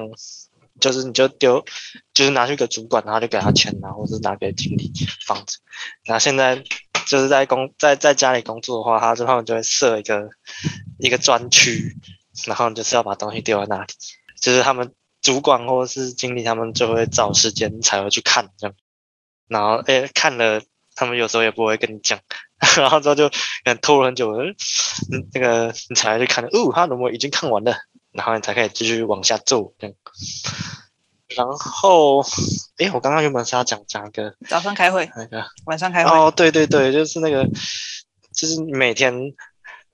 就是你就丢，就是拿去给主管，然后就给他签，然后或是拿给经理放着。那现在就是在工在在家里工作的话，他之后就会设一个一个专区，然后就是要把东西丢在那里，就是他们主管或者是经理他们就会找时间才会去看这样。然后诶看了，他们有时候也不会跟你讲，然后之后就可能拖了很久，嗯那个你才去看，哦，他怎么已经看完了？然后你才可以继续往下做，这样。然后，诶，我刚刚原本是要讲讲一个早上开会，那个晚上开会。哦，对对对，就是那个，就是每天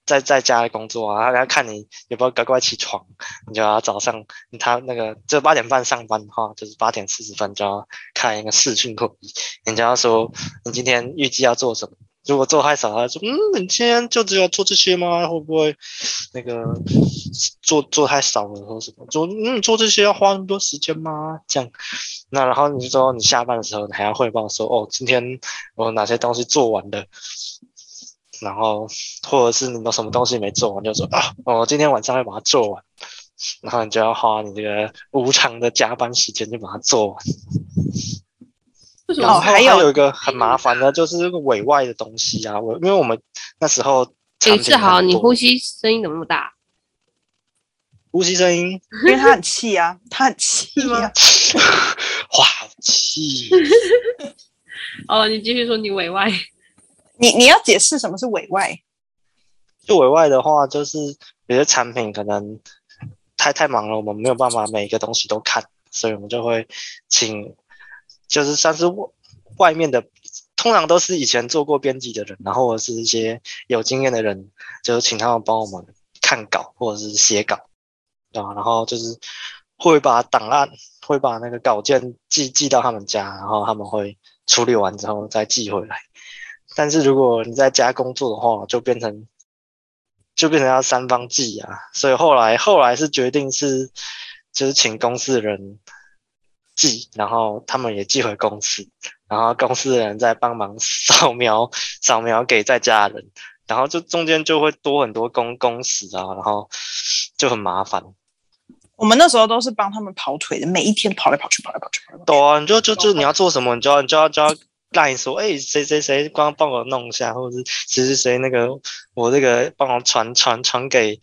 在在家里工作啊，他要看你有没有乖乖起床，你就要早上他那个就八点半上班的话，就是八点四十分就要开一个视讯会议，人家要说你今天预计要做什么。如果做太少，他说：“嗯，你今天就只有做这些吗？会不会那个做做太少了，或什么？做嗯，做这些要花那么多时间吗？这样，那然后你就说你下班的时候，你还要汇报说哦，今天我哪些东西做完了，然后或者是你有什么东西没做完，就说啊，我今天晚上要把它做完，然后你就要花你这个无偿的加班时间就把它做完。”哦，还有还有一个很麻烦的，就是这个委外的东西啊。我因为我们那时候，哎，志豪，你呼吸声音怎么那么大？呼吸声音，因为他很气啊，他很气啊，哇，气！哦，你继续说你委外，你你要解释什么是委外？就委外的话，就是有些产品可能太太忙了，我们没有办法每一个东西都看，所以我们就会请。就是算是外面的，通常都是以前做过编辑的人，然后或者是一些有经验的人，就请他们帮我们看稿或者是写稿，对吧？然后就是会把档案，会把那个稿件寄寄到他们家，然后他们会处理完之后再寄回来。但是如果你在家工作的话，就变成就变成要三方寄啊，所以后来后来是决定是就是请公司的人。寄，然后他们也寄回公司，然后公司的人再帮忙扫描，扫描给在家的人，然后就中间就会多很多工工时啊，然后就很麻烦。我们那时候都是帮他们跑腿的，每一天跑来跑去，跑来跑去，跑来跑去。对啊，你就就就你要做什么，你就要你就要就要赖说，哎，谁谁谁，光帮我弄一下，或者是谁谁谁那个我这个帮我传传传给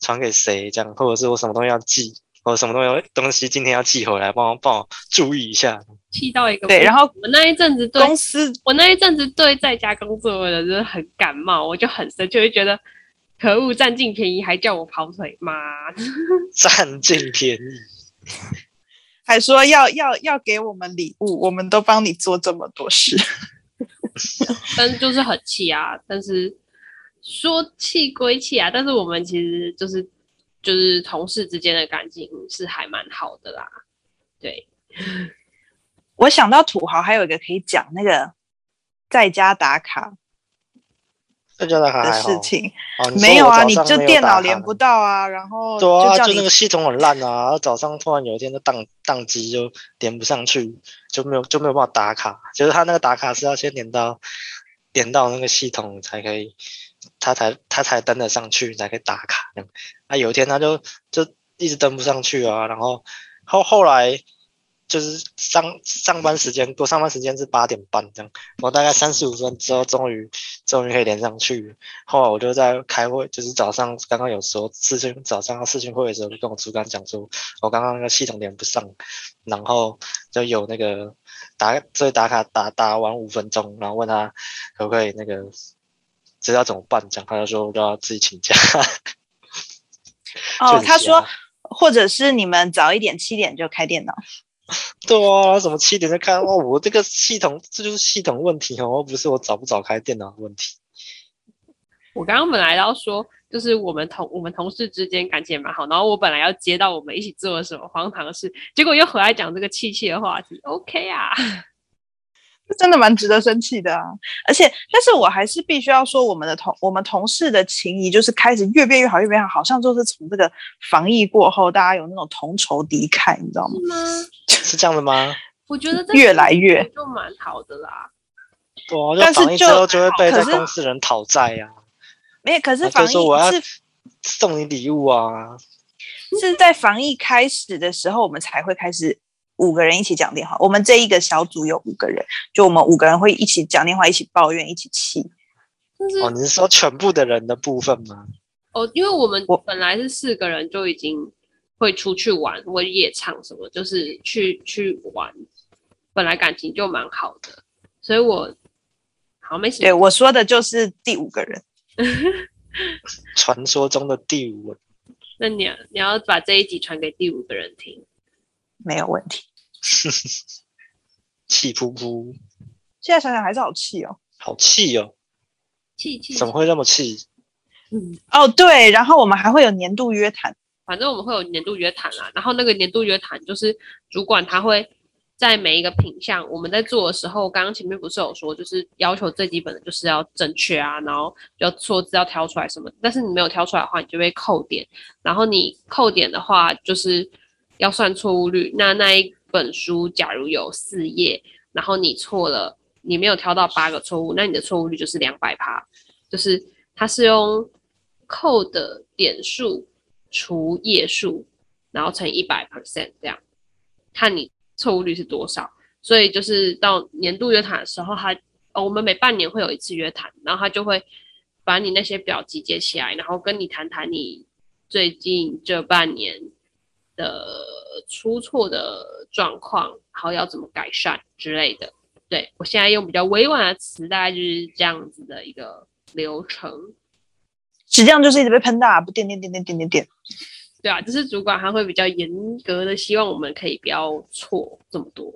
传给谁这样，或者是我什么东西要寄。我什么东西东西今天要寄回来，帮我帮我注意一下。寄到一个对，然后我那一阵子对公司，我那一阵子对在家工作的人真的很感冒，我就很生气，就会觉得可恶，占尽便宜还叫我跑腿妈，占尽便宜，还说要要要给我们礼物，我们都帮你做这么多事，但是就是很气啊！但是说气归气啊，但是我们其实就是。就是同事之间的感情是还蛮好的啦，对。我想到土豪还有一个可以讲那个在家打卡，在家打卡的事情。哦、没有啊，你就电脑连不到啊，然后对啊，就那个系统很烂啊，早上突然有一天就宕宕机，就连不上去，就没有就没有办法打卡。就是他那个打卡是要先连到连到那个系统才可以。他才他才登得上去，才可以打卡。啊，有一天他就就一直登不上去啊，然后后后来就是上上班时间，我上班时间是八点半这样，我大概三十五分之后终于终于可以连上去。后来我就在开会，就是早上刚刚有时候视讯早上要视讯会的时候，就跟我主管讲说，我刚刚那个系统连不上，然后就有那个打这打卡打打完五分钟，然后问他可不可以那个。知道怎么办？这样他就说都要自己请假。哦，他说，或者是你们早一点，七点就开电脑。对啊，什么七点就开？哦，我这个系统，这就是系统问题哦，不是我早不早开电脑的问题。我刚刚本来要说，就是我们同我们同事之间感情也蛮好，然后我本来要接到我们一起做了什么荒唐的事，结果又回来讲这个气气的话题。OK 啊，真的蛮值得生气的啊！而且，但是我还是必须要说，我们的同我们同事的情谊就是开始越变越好，越变越好，好像就是从这个防疫过后，大家有那种同仇敌忾，你知道吗？是吗？是这样的吗？我觉得越来越就蛮好的啦。对啊，但是之后就会被在公司人讨债呀。没有，可是防疫是我要送你礼物啊。是在防疫开始的时候，我们才会开始五个人一起讲电话。我们这一个小组有五个人，就我们五个人会一起讲电话，一起抱怨，一起气。哦，你是说全部的人的部分吗？哦，因为我们本来是四个人就已经会出去玩，或夜唱什么，就是去去玩。本来感情就蛮好的，所以我。好，没事。对，我说的就是第五个人，传说中的第五人。那你要你要把这一集传给第五个人听，没有问题。气噗噗，现在想想还是好气哦，好气哦，气气，怎么会那么气？嗯，哦对，然后我们还会有年度约谈，反正我们会有年度约谈啦。然后那个年度约谈就是主管他会。在每一个品项，我们在做的时候，刚刚前面不是有说，就是要求最基本的就是要正确啊，然后要错字要挑出来什么。但是你没有挑出来的话，你就会扣点。然后你扣点的话，就是要算错误率。那那一本书假如有四页，然后你错了，你没有挑到八个错误，那你的错误率就是两百趴。就是它是用扣的点数除页数，然后乘一百 percent 这样，看你。错误率是多少？所以就是到年度约谈的时候，他哦，我们每半年会有一次约谈，然后他就会把你那些表集结起来，然后跟你谈谈你最近这半年的出错的状况，然后要怎么改善之类的。对，我现在用比较委婉的词，大概就是这样子的一个流程。实际上就是一直被喷大，不点点点点点点点。对啊，就是主管他会比较严格的，希望我们可以不要错这么多。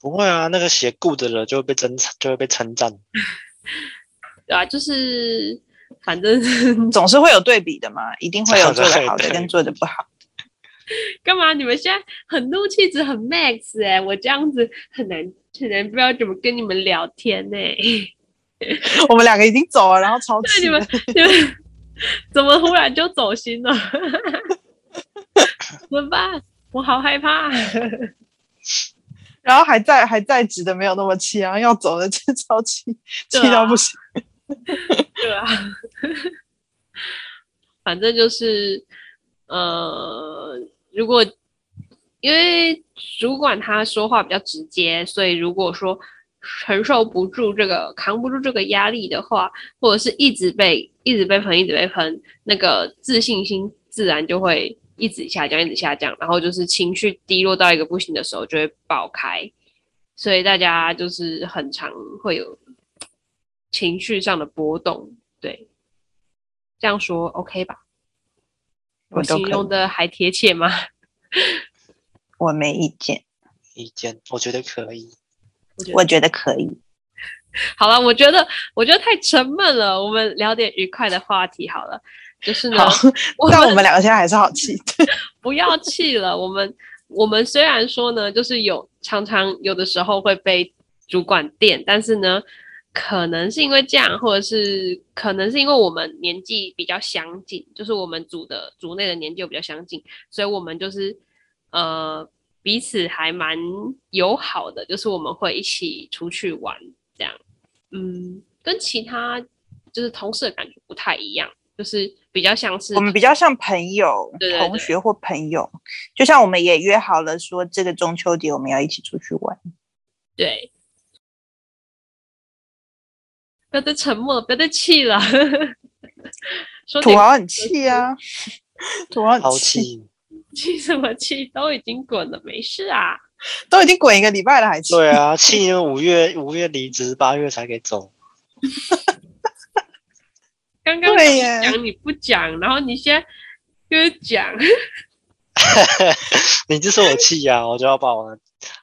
不会啊，那个写 good 的就会被称就会被称赞。对啊，就是反正总是会有对比的嘛，一定会有做的好的 跟做的不好。干嘛？你们现在很怒气值很 max 哎、欸，我这样子很难很难不知道怎么跟你们聊天呢、欸。我们两个已经走了，然后超气。你们你们。怎么忽然就走心了？怎么办？我好害怕。然后还在还在职的没有那么气啊，要走的就超气，气到不行。对啊，反正就是呃，如果因为主管他说话比较直接，所以如果说。承受不住这个，扛不住这个压力的话，或者是一直被一直被喷，一直被喷，那个自信心自然就会一直下降，一直下降，然后就是情绪低落到一个不行的时候就会爆开，所以大家就是很常会有情绪上的波动。对，这样说 OK 吧？我形容的还贴切吗？我没意见，意见，我觉得可以。我觉得可以。好了，我觉得我觉得太沉闷了，我们聊点愉快的话题好了。就是呢，我 但我们两个现在还是好气，不要气了。我们我们虽然说呢，就是有常常有的时候会被主管电，但是呢，可能是因为这样，或者是可能是因为我们年纪比较相近，就是我们组的组内的年纪比较相近，所以我们就是呃。彼此还蛮友好的，就是我们会一起出去玩，这样，嗯，跟其他就是同事的感觉不太一样，就是比较像是我们比较像朋友、对对对同学或朋友，就像我们也约好了说这个中秋节我们要一起出去玩，对，不要再沉默了，不要再气了，土豪很气啊，土豪很气。气什么气？都已经滚了，没事啊。都已经滚一个礼拜了，还气？对啊，气五月五月离职，八月才给走。刚刚讲你不讲，然后你现在又讲。你就说我气呀，我就要把我的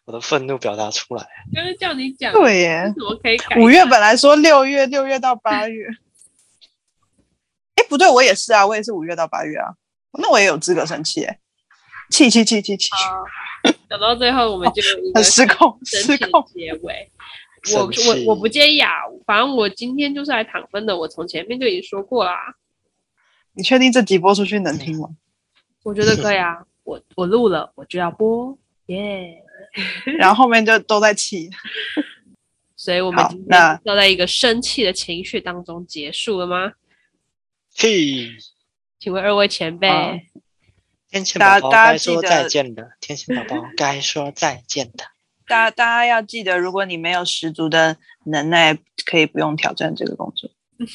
我的愤怒表达出来。刚刚叫你讲，对耶，怎么可以改？五月本来说六月，六月到八月。哎，不对，我也是啊，我也是五月到八月啊，那我也有资格生气哎，气气气气气！讲到最后，我们就很失控，失控结尾。我我我不介意啊，反正我今天就是来躺分的，我从前面就已经说过啦。你确定这集播出去能听吗？我觉得可以啊，我我录了，我就要播，耶、yeah。然后后面就都在气，所以我们今天都在一个生气的情绪当中结束了吗？气，请问二位前辈，啊、天线宝宝该说再见的，天线宝宝 该说再见的。大家大家要记得，如果你没有十足的能耐，可以不用挑战这个工作。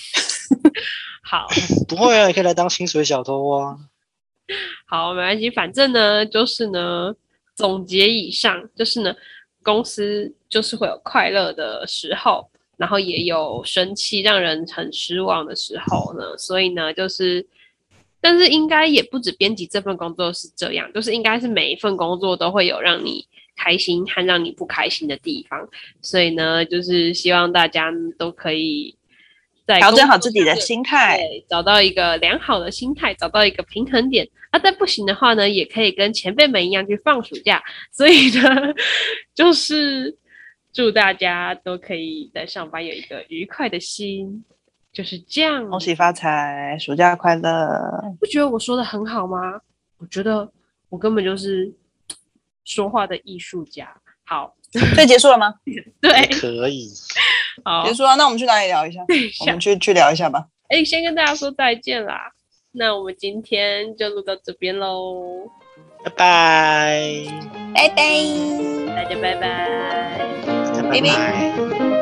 好，不会啊，你可以来当薪水小偷啊。好，没关系，反正呢，就是呢，总结以上，就是呢，公司就是会有快乐的时候，然后也有生气、让人很失望的时候呢。所以呢，就是，但是应该也不止编辑这份工作是这样，就是应该是每一份工作都会有让你开心和让你不开心的地方。所以呢，就是希望大家都可以在。调整好自己的心态，找到一个良好的心态，找到一个平衡点。啊，但不行的话呢，也可以跟前辈们一样去放暑假。所以呢，就是祝大家都可以在上班有一个愉快的心，就是这样。恭喜发财，暑假快乐！不觉得我说的很好吗？我觉得我根本就是说话的艺术家。好。所以结束了吗？对，可以。好，结束了。那我们去哪里聊一下？我们去去聊一下吧。哎、欸，先跟大家说再见啦。那我们今天就录到这边喽。拜拜，拜拜，大家拜拜，拜拜。拜拜。